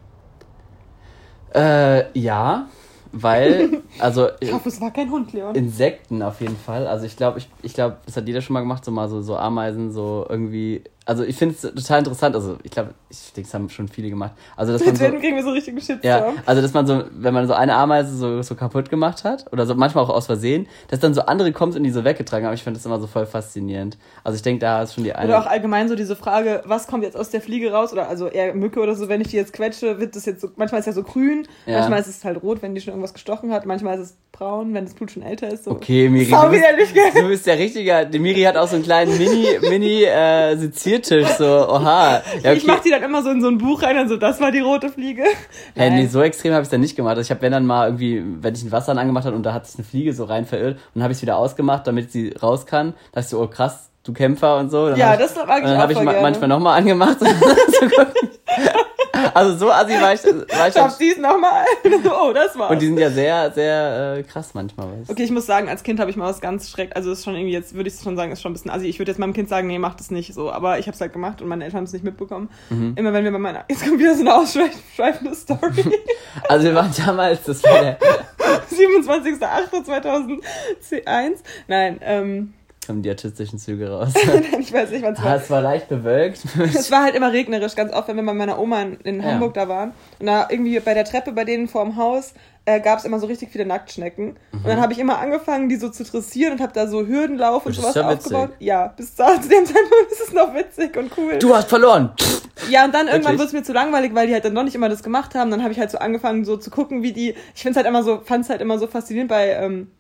Äh, ja, weil, also *laughs* Ich hoffe, es war kein Hund, Leon. Insekten auf jeden Fall. Also ich glaube, ich, ich glaube, das hat jeder schon mal gemacht, so mal so, so Ameisen, so irgendwie. Also ich finde es total interessant. Also ich glaube, ich denke, das haben schon viele gemacht. Also dass man Jetzt so, kriegen wir so richtigen Shitstorm. ja, also dass man so, wenn man so eine Ameise so, so kaputt gemacht hat, oder so manchmal auch aus Versehen, dass dann so andere kommt und die so weggetragen haben. Ich finde das immer so voll faszinierend. Also ich denke, da ist schon die eine. Oder auch allgemein so diese Frage, was kommt jetzt aus der Fliege raus? Oder also eher Mücke oder so, wenn ich die jetzt quetsche, wird das jetzt so, manchmal ist ja so grün, Ja. manchmal ist es halt rot, wenn die schon irgendwas gestochen hat, manchmal ist es braun, wenn das Blut schon älter ist. So. Okay, Miri, du bist, du bist der richtige. Die Miri hat auch so einen kleinen Mini, Mini äh, Seziertisch, so, oha. Ja, Ich mach die dann immer so in so ein Buch rein und so, das war die rote Fliege. Hey, nee, so extrem habe ich es dann nicht gemacht. Also ich habe, wenn dann mal irgendwie, wenn ich ein Wasser angemacht habe und da hat sich eine Fliege so rein verirrt und dann habe ich es wieder ausgemacht, damit sie raus kann. Da dachte ich so, oh krass, du Kämpfer und so. Dann Ja, das mag ich dann habe ich ma gerne. manchmal nochmal angemacht. um zu gucken. Also so assi war ich, war ich Schaffst dann, dies nochmal? *laughs* oh, das war's. Und die sind ja sehr, sehr äh, krass manchmal. Weißt? du. Okay, ich muss sagen, als Kind habe ich mal was ganz schrecklich, also ist schon irgendwie jetzt, würde ich schon sagen, ist schon ein bisschen, also ich würde jetzt meinem Kind sagen, nee, mach das nicht so, aber ich habe es halt gemacht und meine Eltern haben es nicht mitbekommen. Mhm. Immer wenn wir bei meiner, jetzt kommt wieder so eine ausschweifende *laughs* Story. Also wir waren damals, das war der, *laughs* 27.08.2001. Nein, ähm, kommen die artistischen Züge raus. *laughs* ich weiß nicht, wann es *laughs* Ah, war. es war leicht bewölkt. *laughs* Es war halt immer regnerisch, ganz oft, wenn wir bei meiner Oma in, in Ja. Hamburg da waren. Und da irgendwie bei der Treppe bei denen vorm Haus äh, gab es immer so richtig viele Nacktschnecken. Und dann habe ich immer angefangen, die so zu dressieren und habe da so Hürdenlauf und Mhm. Sowas ja witzig. aufgebaut. Ja, bis da, zu dem Zeitpunkt ist es noch witzig und cool. Du hast verloren. Ja, und dann irgendwann wurde es mir zu langweilig, weil die halt dann noch nicht immer das gemacht haben. Dann habe ich halt so angefangen, so zu gucken, wie die. Ich finde es halt immer so, fand es halt immer so faszinierend bei, ähm,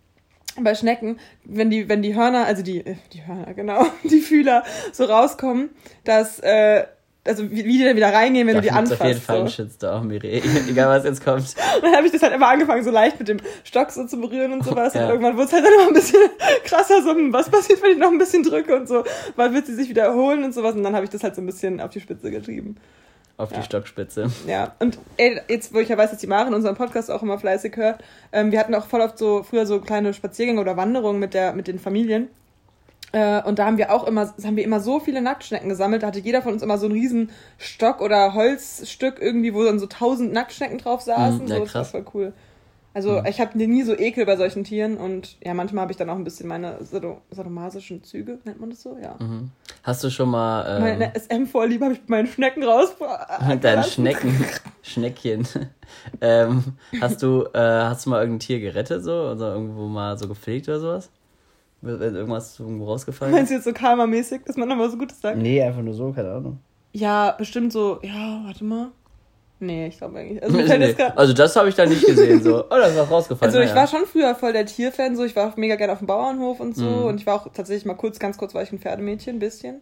bei Schnecken, wenn die, wenn die Hörner, also die, äh, die Hörner, genau, *laughs* die Fühler so rauskommen, dass, äh, also wie, wie die dann wieder reingehen, wenn Da du die gibt's auf jeden anfasst. Fall So. Shitstorm, Miri. *laughs* Egal was jetzt kommt. Und *laughs* dann habe ich das halt immer angefangen, so leicht mit dem Stock so zu berühren und sowas. Ja. Und irgendwann wurde es halt dann immer ein bisschen krasser, so, hm, was passiert, wenn ich noch ein bisschen drücke und so, wann wird sie sich wieder erholen und sowas. Und dann habe ich das halt so ein bisschen auf die Spitze getrieben. Auf Ja. die Stockspitze. Ja, und ey, jetzt, wo ich ja weiß, dass die Maren unseren Podcast auch immer fleißig hört, ähm, wir hatten auch voll oft so früher so kleine Spaziergänge oder Wanderungen mit der mit den Familien. Äh, und da haben wir auch immer, haben wir immer so viele Nacktschnecken gesammelt. Da hatte jeder von uns immer so einen riesen Stock oder Holzstück irgendwie, wo dann so tausend Nacktschnecken drauf saßen. Mhm, ja, so, das war krass. voll cool. Also ich habe nie so Ekel bei solchen Tieren und ja, manchmal habe ich dann auch ein bisschen meine sado sadomasischen Züge, nennt man das so? Ja. Mhm. Hast du schon mal ähm, Meine SM-Vorliebe habe ich bei meinen Schnecken raus. *laughs* dein Schnecken, *laughs* Schneckchen? *laughs* ähm, hast du äh, hast du mal irgendein Tier gerettet so oder irgendwo mal so gepflegt oder sowas? Wenn irgendwas irgendwo rausgefallen Meinst du jetzt so Karma-mäßig, dass man nochmal so Gutes sagt? Nee, einfach nur so, keine Ahnung. Ja, bestimmt so, ja, warte mal. Nee, ich glaube eigentlich. *laughs* Also, nee. Also das habe ich da nicht gesehen so. Oh, das ist was rausgefallen. also ich war schon früher voll der Tierfan, so ich war auch mega gerne auf dem Bauernhof und so Mhm. und ich war auch tatsächlich mal kurz, ganz kurz war ich ein Pferdemädchen, ein bisschen.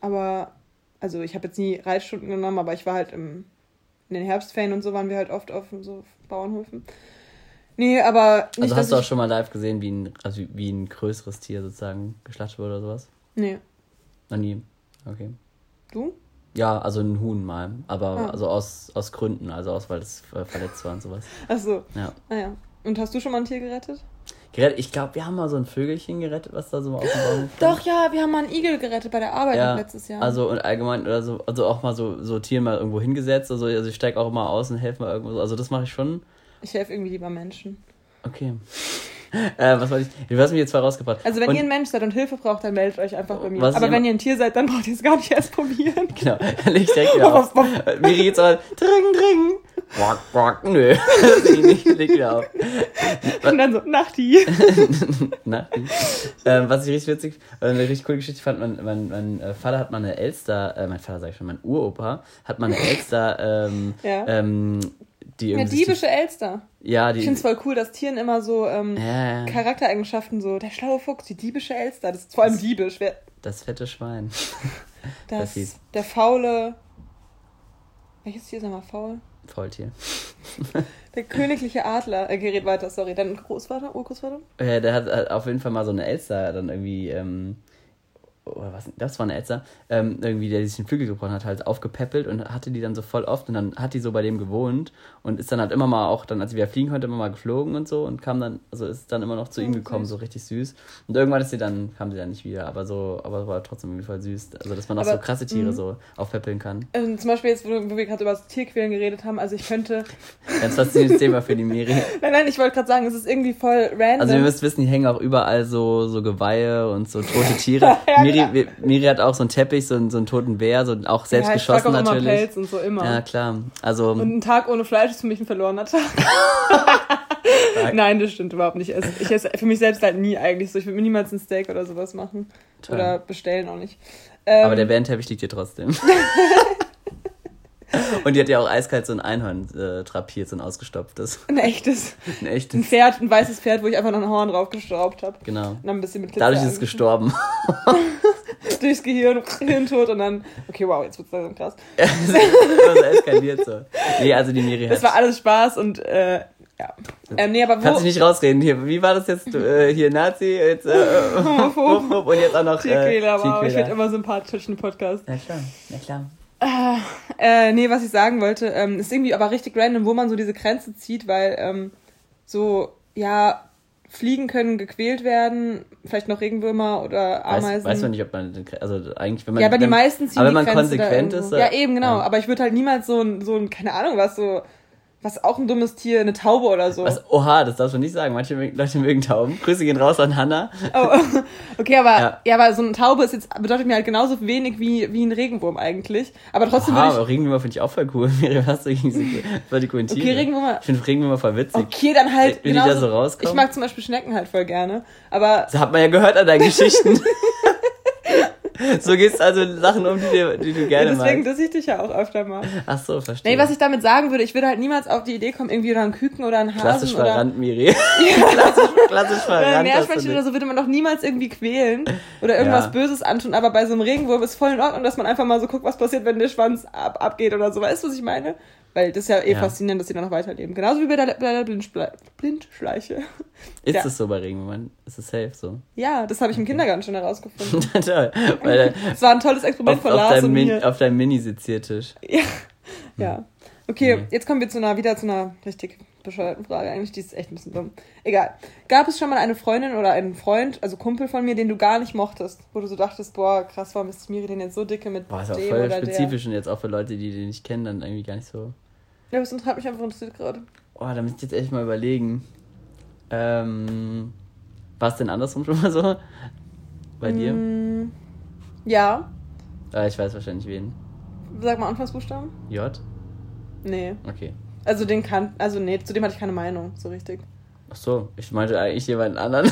Aber, also ich habe jetzt nie Reitstunden genommen, aber ich war halt im, in den Herbstferien und so waren wir halt oft auf so Bauernhöfen. Nee, aber nicht, Also hast du auch schon mal live gesehen, wie ein, also wie ein größeres Tier sozusagen geschlachtet wurde oder sowas? Nee, Noch nie. Okay. du? Ja, also ein Huhn mal. Aber Ah. also aus, aus Gründen, also aus, weil es äh, verletzt war und sowas. Ach so, Ja. naja. Und hast du schon mal ein Tier gerettet? Gerettet, ich glaube, wir haben mal so ein Vögelchen gerettet, was da so auf dem Baum Doch, ja, wir haben mal einen Igel gerettet bei der Arbeit ja, letztes Jahr. Also und allgemein, oder so, also auch mal so, so Tiere mal irgendwo hingesetzt. Also, also ich steige auch immer aus und helfe mal irgendwo. so. Also das mache ich schon. ich helfe irgendwie lieber Menschen. Okay. *laughs* äh, was wollte ich? Du hast mich jetzt zwar rausgebracht. Also wenn und, ihr ein Mensch seid und Hilfe braucht, dann meldet euch einfach bei mir. Aber wenn immer- ihr ein Tier seid, dann braucht ihr es gar nicht erst probieren. Genau, *laughs* dann leg ich direkt wieder auf. *laughs* Miri geht's auch trinken, trinken. Bock, bock, nö. Leg leg wieder auf. Und dann so, Nachti. Na, ähm, was ich richtig witzig, eine richtig coole Geschichte fand, mein, mein, mein äh, Vater hat mal eine Elster, äh, mein Vater sag ich schon, mein Uropa hat mal eine Elster ähm, Ja. ähm, Die Ja, irgendwie sich diebische Elster. die, ja, Ich die, finde es voll cool, dass Tieren immer so ähm, ja, ja, Charaktereigenschaften, so der schlaue Fuchs, die diebische Elster, das ist vor allem diebisch. Wer, das fette Schwein. *laughs* das, fies. der faule. Welches Tier ist nochmal faul? Faultier. *laughs* Der königliche Adler. Äh, gerät weiter, sorry. Dein Großvater, Urgroßvater? Ja, der hat äh, auf jeden Fall mal so eine Elster dann irgendwie, ähm, oder was, das war eine Elster, ähm, irgendwie, der sich den Flügel gebrochen hat, halt aufgepäppelt und hatte die dann so voll oft und dann hat die so bei dem gewohnt und ist dann halt immer mal auch, dann als sie wieder fliegen konnte, immer mal geflogen und so und kam dann, also ist dann immer noch zu ihm Oh, gekommen, süß. so richtig süß. Und irgendwann ist sie dann, kam sie dann nicht wieder, aber so, aber war trotzdem irgendwie voll süß. Also, dass man auch Aber- so krasse Tiere mhm. so aufpäppeln kann. Ähm, zum Beispiel jetzt, wo, wir gerade über das Tierquälen geredet haben, also ich könnte. *laughs* Ganz faszinierendes Thema für die Miri. *laughs* Nein, nein, ich wollte gerade sagen, es ist irgendwie voll random. Also ihr müsst wissen, hier hängen auch überall so, so Geweihe und so tote Tiere. *laughs* Ja, Miri, wir- Miri hat auch so einen Teppich, so einen, so einen toten Bär, so auch selbst ja, ich geschossen auch immer natürlich. Pelz und so immer. Ja, klar. Also, Und ein Tag ohne Fleisch ist für mich ein verlorener Tag. Nein, das stimmt überhaupt nicht. Ich esse, ich esse für mich selbst halt nie eigentlich so. Ich würde mir niemals ein Steak oder sowas machen. Toll. Oder bestellen auch nicht. Ähm, aber der Bärenteppich liegt hier trotzdem. *laughs* *laughs* und die hat ja auch eiskalt so ein Einhorn äh, drapiert, so ein ausgestopftes. ein echtes. Ein Ein echtes. Pferd, ein weißes Pferd, wo ich einfach noch ein Horn draufgeschraubt habe. Genau. Und dann ein bisschen mit Glitzer Dadurch ist es gestorben. *laughs* Durchs Gehirn, Hirntod und dann, okay, wow, jetzt wird's langsam krass. *laughs* das so eskaliert so. Nee, also die Miri Das hat. war alles Spaß und, äh, ja. Ähm, nee, aber Kannst wo, dich nicht rausreden. Hier, wie war das jetzt? Du, äh, hier Nazi, jetzt äh, äh, Homophob. Und jetzt auch noch äh, Tierquäler, wow, ich werde immer sympathisch in den Podcast. Ja klar, ja klar. Äh, nee, was ich sagen wollte, ähm, ist irgendwie aber richtig random, wo man so diese Grenze zieht, weil ähm, so, ja, Fliegen können gequält werden, vielleicht noch Regenwürmer oder Weiß, Ameisen. weiß man nicht, ob man, also eigentlich, wenn man, ja, aber die meisten ziehen aber wenn man Grenze konsequent ist, Ja, äh, eben, genau. ja. Aber ich würde halt niemals so ein, so ein, keine Ahnung, was so, was auch ein dummes Tier, eine Taube oder so. Was, oha, das darfst du nicht sagen. Manche Leute mögen Tauben. Grüße gehen raus an Hanna. Oh, *laughs* okay, aber Ja. ja. aber so eine Taube ist jetzt bedeutet mir halt genauso wenig wie, wie ein Regenwurm eigentlich. Aber trotzdem Oha, aber Regenwürmer finde ich auch voll cool. *laughs* Miri, was gegen sie *laughs* voll die coolen ich. Tiere? Okay, Regenwürmer. Ich finde Regenwürmer voll witzig. Okay, dann halt. Wenn die da so rauskommen. Ich mag zum Beispiel Schnecken halt voll gerne. Aber Das hat man ja gehört an deinen Geschichten. So gehst also Sachen um, die, dir, die du gerne deswegen magst. diss ich dich ja auch öfter mal. Ach so, verstehe. Nee, was ich damit sagen würde, ich würde halt niemals auf die Idee kommen, irgendwie oder einen Küken oder einen Hasen Klassisch oder, verrannt, Miri. *laughs* klassisch, klassisch oder verrannt. du Meerschweinchen oder so würde man doch niemals irgendwie quälen oder irgendwas Ja. Böses antun. Aber bei so einem Regenwurm ist voll in Ordnung, dass man einfach mal so guckt, was passiert, wenn der Schwanz ab, abgeht oder so. Weißt du, was ich meine? Weil das ist ja eh Ja. faszinierend, dass die dann noch weiterleben. Genauso wie bei der, bei der Blindschle Blindschleiche. Ist Ja. das so bei Regenwürmern? Ist es safe so? Ja, das habe ich im Kindergarten schon herausgefunden. *laughs* Toll. Weil Es war ein tolles Experiment auf, von auf, Lars deinem und mir. auf deinem Mini-Seziertisch. Ja. ja. Okay, Nee. jetzt kommen wir zu einer, wieder zu einer richtig bescheuerten Frage. Eigentlich, die ist echt ein bisschen dumm. Egal. Gab es schon mal eine Freundin oder einen Freund, also Kumpel von mir, den du gar nicht mochtest? Wo du so dachtest, boah, krass, warum ist Miri denn jetzt so dicke mit Boah, ist auch voll oder spezifisch und jetzt auch für Leute, die den nicht kennen, dann irgendwie gar nicht so. Ja, das hat mich einfach interessiert gerade. Oh, da müsste ich jetzt echt mal überlegen. Ähm, war es denn andersrum schon mal so? Bei dir? Mm, ja. Ah, ich weiß wahrscheinlich wen. Sag mal Anfangsbuchstaben? J? Nee. Okay. Also den kann, also nee, zu dem hatte ich keine Meinung, so richtig. Ach so, ich meinte eigentlich jemanden anderen.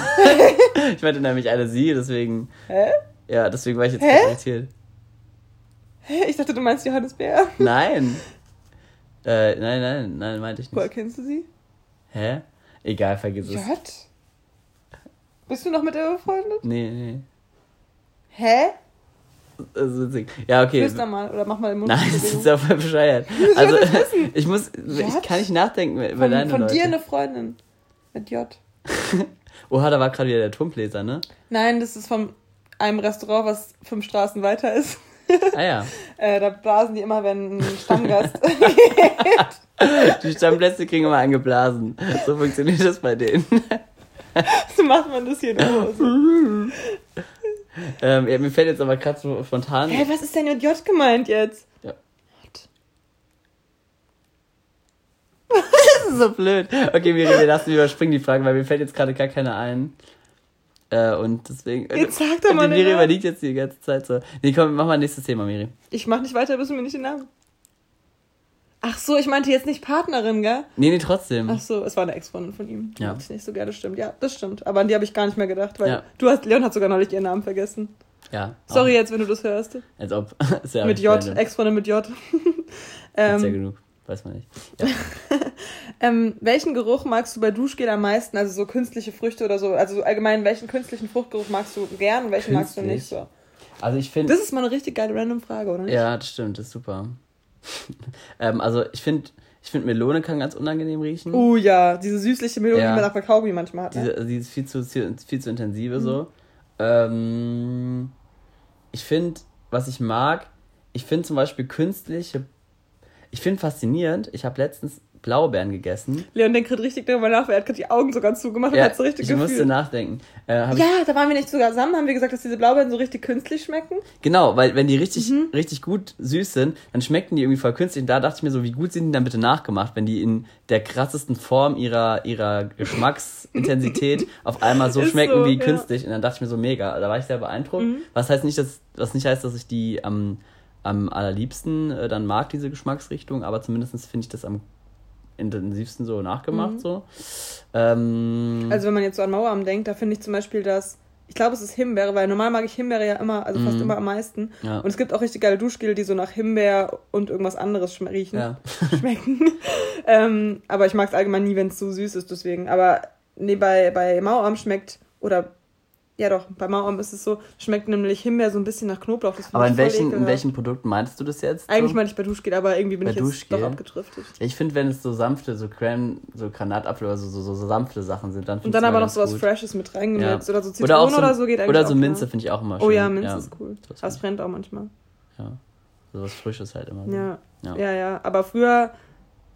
*laughs* ich meinte nämlich eine sie, deswegen. Hä? Ja, deswegen war ich jetzt Hä? irritiert. Hä? Ich dachte, du meinst Johannes Bär. Nein. Äh, nein, nein, nein, meinte ich Woher nicht. kennst du sie? Hä? Egal, vergiss es. J? Bist du noch mit der befreundet? Nee, nee. Hä? Das ist witzig. Ja, okay. Flüster mal oder mach mal den Mund. *laughs* Nein, das ist ja voll bescheuert. *laughs* Also, *laughs* ich muss, ich J? kann nicht nachdenken über Von, deine von Leute. dir eine Freundin. Mit J. Oha, da war gerade wieder der Turmbläser, ne? Nein, das ist von einem Restaurant, was fünf Straßen weiter ist. Ah ja. *laughs* Äh, da blasen die immer, wenn ein Stammgast. *laughs* *laughs* Die Stammplätze kriegen immer angeblasen. So funktioniert das bei denen. so macht man das hier Hose. Ähm, ja, mir fällt jetzt aber gerade so spontan. Hä, was ist denn mit J gemeint jetzt? Ja. Das ist so blöd. Okay, Miri, wir lassen überspringen die Fragen, weil mir fällt jetzt gerade gar keine ein. Äh, und deswegen. Jetzt sag doch und mal die Miri überlegt jetzt die ganze Zeit so. Nee, komm, mach mal nächstes Thema, Miri. Ich mach nicht weiter, bis du mir nicht den Namen. Ach so, ich meinte jetzt nicht Partnerin, gell? Nee, nee, trotzdem. Ach so, es war eine Ex-Freundin von ihm. Ja. mag ich nicht so gerne, das stimmt. Ja, das stimmt. Aber an die habe ich gar nicht mehr gedacht, weil Ja. du hast, Leon hat sogar neulich ihren Namen vergessen. Ja. Sorry auch. jetzt, wenn du das hörst. Als ob. *laughs* Ist ja mit J. Ex-Freundin mit J. *laughs* Gibt's ja ähm, genug. Weiß man nicht. Ja. *laughs* Ähm, welchen Geruch magst du bei Duschgel am meisten? Also so künstliche Früchte oder so. Also allgemein, welchen künstlichen Fruchtgeruch magst du gern und welchen magst du nicht so? Also ich finde. Das ist mal eine richtig geile random Frage, oder? Nicht? Ja, das stimmt, das ist super. *laughs* ähm, also ich finde, ich finde Melone kann ganz unangenehm riechen. Oh ja, diese süßliche Melone, Ja. die man nach Kaugummi manchmal hat. Ne? Diese, die ist viel zu, viel, zu Mhm. intensive so. Ähm, ich finde, was ich mag, ich finde zum Beispiel künstliche. Ich finde faszinierend, ich habe letztens Blaubeeren gegessen. Leon denkt gerade richtig darüber nach, weil er hat gerade die Augen sogar zugemacht und Ja, hat so richtig ich musste gefühlt. nachdenken. Äh, Ja, da waren wir nicht sogar zusammen, haben wir gesagt, dass diese Blaubeeren so richtig künstlich schmecken. ich, genau, weil wenn die richtig, Mhm. richtig gut süß sind, dann schmecken die irgendwie voll künstlich. Und da dachte ich mir so, wie gut sind die dann bitte nachgemacht, wenn die in der krassesten Form ihrer, ihrer Geschmacksintensität *laughs* auf einmal so Ist schmecken so, wie ja. künstlich. Und dann dachte ich mir so, mega. Da war ich sehr beeindruckt. Was heißt nicht, dass, was nicht heißt, dass ich die am, am allerliebsten äh, dann mag, diese Geschmacksrichtung, aber zumindest finde ich das am intensivsten so nachgemacht so. Ähm, Also wenn man jetzt so an Mauerarm denkt, da finde ich zum Beispiel das, ich glaube es ist Himbeere, weil normal mag ich Himbeere ja immer, also fast immer am meisten. Mhm. Ja. Und es gibt auch richtig geile Duschgel, die so nach Himbeer und irgendwas anderes riechen, ja. *laughs* schmecken. ähm, aber ich mag es allgemein nie, wenn es zu süß ist, deswegen. Aber nee, bei, bei Mauerarm schmeckt, oder ja doch, bei Mauerarm ist es so, schmeckt nämlich Himbeer so ein bisschen nach Knoblauch. Das Aber in welchen, in welchen Produkten meinst du das jetzt? Eigentlich so? meinte ich bei Duschgel, aber irgendwie bin Bei ich jetzt Duschgel? doch abgedriftet. Ich finde, wenn es so sanfte, so Creme, so Granatapfel oder so, so, so, so sanfte Sachen sind, dann Und dann aber noch sowas gut. Freshes mit reingemixt. Ja. Oder so Zitrone oder so, geht eigentlich Oder auch so klar. Minze finde ich auch immer schön. Oh ja, Minze ist cool. Das es brennt auch manchmal. ja. So was Frisches halt immer. Ja. Ja. ja, ja. Aber früher,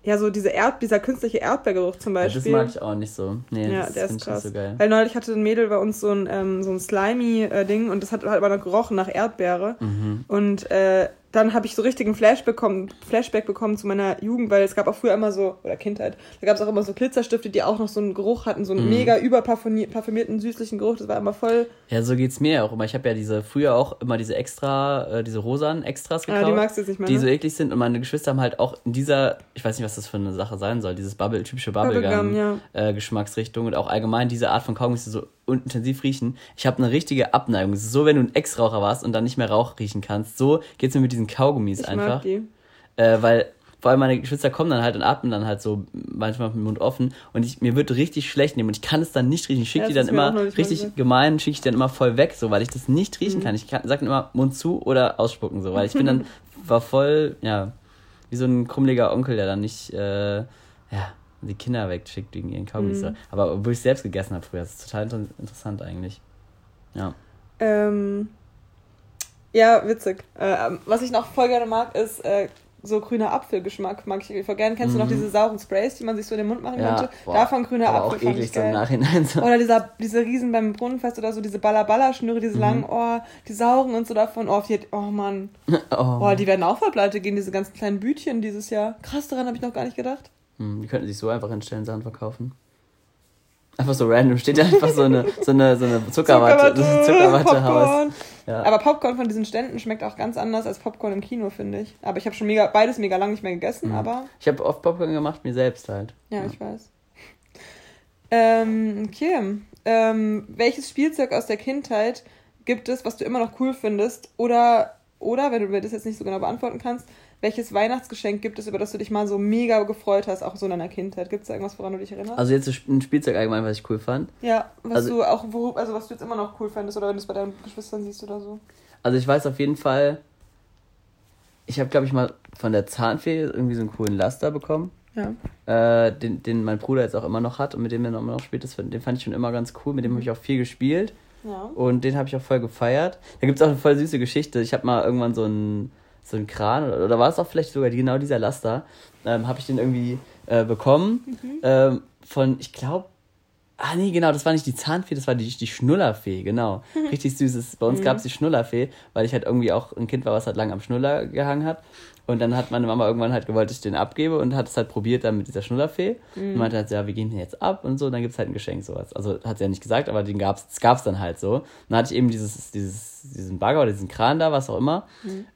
ja, so diese Erd dieser künstliche Erdbeergeruch zum Ja, Beispiel. das mag ich auch nicht so. Nee, Ja, das der ist ich nicht krass. so geil. Weil neulich hatte ein Mädel bei uns so ein, ähm, so ein Slimy-Ding und das hat halt aber noch gerochen nach Erdbeere. Mhm. Und äh, dann habe ich so richtig einen Flashback bekommen, Flashback bekommen zu meiner Jugend, weil es gab auch früher immer so, oder Kindheit, da gab es auch immer so Glitzerstifte, die auch noch so einen Geruch hatten, so einen Mhm. mega überparfümierten, süßlichen Geruch. Das war immer voll. Ja, so geht's mir ja auch immer. Ich habe ja diese, früher auch immer diese extra, äh, diese rosanen Extras Ah, gekauft. die magst du jetzt nicht mehr. die ne? so eklig sind und meine Geschwister haben halt auch in dieser, ich weiß nicht, was das für eine Sache sein soll, dieses Bubble, typische Bubblegum, Bubblegum, ja. äh, und auch allgemein diese Art von Kaugummis, die so intensiv riechen. Ich habe eine richtige Abneigung. Es ist so, wenn du ein Ex-Raucher warst und dann nicht mehr Rauch riechen kannst. So geht's mir mit diesen Kaugummis ich einfach. mag die. Äh, weil vor allem meine Geschwister kommen dann halt und atmen dann halt so manchmal mit dem Mund offen und ich, mir wird richtig schlecht nehmen und ich kann es dann nicht riechen. Ich schicke Ja, die dann immer richtig gesagt. gemein, schicke ich dann immer voll weg, so weil ich das nicht riechen Mhm. kann. Ich kann, sag dann immer Mund zu oder ausspucken, so weil ich bin dann *laughs* war voll, ja, wie so ein krummeliger Onkel, der dann nicht, äh, ja, die Kinder wegschickt wegen ihren Kaugummis. Mhm. Aber obwohl ich selbst gegessen habe früher, das ist total inter interessant eigentlich. Ja. Ähm, ja, witzig. Äh, was ich noch voll gerne mag, ist äh, so grüner Apfelgeschmack. Mag ich voll gerne. Kennst du noch diese sauren Sprays, die man sich so in den Mund machen Mhm. ja könnte? boah, Davon grüner aber Apfel auch fand eklig so im. Nachhinein. So. Oder dieser, diese Riesen beim Brunnenfest oder so, diese Balla-Balla-Schnüre, diese Mhm. langen, oh, die sauren und so davon. Oh, die, oh Mann. *laughs* oh. Oh, die werden auch voll pleite gehen, diese ganzen kleinen Bütchen dieses Jahr. Krass, daran habe ich noch gar nicht gedacht. Hm, die könnten sich so einfach hinstellen, Sachen verkaufen. Einfach so random steht da einfach so eine, so eine, so eine *laughs* Zuckerwatte, so ein Zuckerwattehaus. Popcorn. Ja. Aber Popcorn von diesen Ständen schmeckt auch ganz anders als Popcorn im Kino, finde ich. Aber ich habe schon mega, beides mega lang nicht mehr gegessen, Mhm. aber Ich habe oft Popcorn gemacht, mir selbst halt. ja, ich weiß. Ähm, okay. Ähm, welches Spielzeug aus der Kindheit gibt es, was du immer noch cool findest? Oder, oder, wenn du mir das jetzt nicht so genau beantworten kannst, welches Weihnachtsgeschenk gibt es, über das du dich mal so mega gefreut hast, auch so in deiner Kindheit? Gibt es da irgendwas, woran du dich erinnerst? Also jetzt ein Spielzeug allgemein, was ich cool fand. ja, was also- du auch, wo, also was du jetzt immer noch cool findest oder wenn du es bei deinen Geschwistern siehst oder so. Also ich weiß auf jeden Fall, ich habe glaube ich mal von der Zahnfee irgendwie so einen coolen Laster bekommen. Ja. Äh, den, den mein Bruder jetzt auch immer noch hat und mit dem er noch immer noch spielt. Das, den fand ich schon immer ganz cool. Mit dem habe ich auch viel gespielt. Ja. Und den habe ich auch voll gefeiert. Da gibt es auch eine voll süße Geschichte. Ich habe mal irgendwann so einen so einen Kran, oder, oder war es auch vielleicht sogar genau dieser Laster, ähm, habe ich den irgendwie äh, bekommen ähm, von, ich glaube, ah nee, genau, das war nicht die Zahnfee, das war die, die Schnullerfee, genau. *laughs* Richtig süßes. Bei uns gab es die Schnullerfee, weil ich halt irgendwie auch ein Kind war, was halt lang am Schnuller gehangen hat. Und dann hat meine Mama irgendwann halt gewollt, dass ich den abgebe und hat es halt probiert dann mit dieser Schnullerfee. Und meinte halt, so, ja, wir gehen den jetzt ab und so, und dann gibt es halt ein Geschenk, sowas. Also hat sie ja nicht gesagt, aber den gab's, das gab's dann halt so. Und dann hatte ich eben dieses, dieses, diesen Bagger oder diesen Kran da, was auch immer.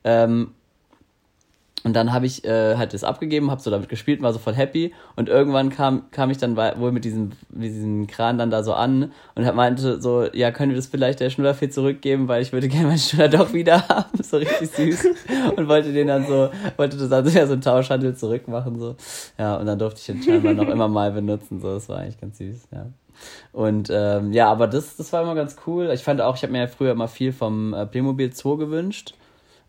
Ähm, Und dann habe ich äh, halt das abgegeben, habe so damit gespielt, war so voll happy. Und irgendwann kam, kam ich dann wohl mit diesem, mit diesem Kran dann da so an und meinte so, ja, können wir das vielleicht der Schnullerfee zurückgeben, weil ich würde gerne meinen Schnuller doch wieder *laughs* haben. So richtig süß. und wollte den dann so, wollte das dann ja so ein Tauschhandel zurückmachen. so Ja, und dann durfte ich den scheinbar noch immer mal benutzen. So, das war eigentlich ganz süß, ja. Und ähm, ja, aber das, das war immer ganz cool. Ich fand auch, ich habe mir ja früher immer viel vom äh, Playmobil Zoo gewünscht.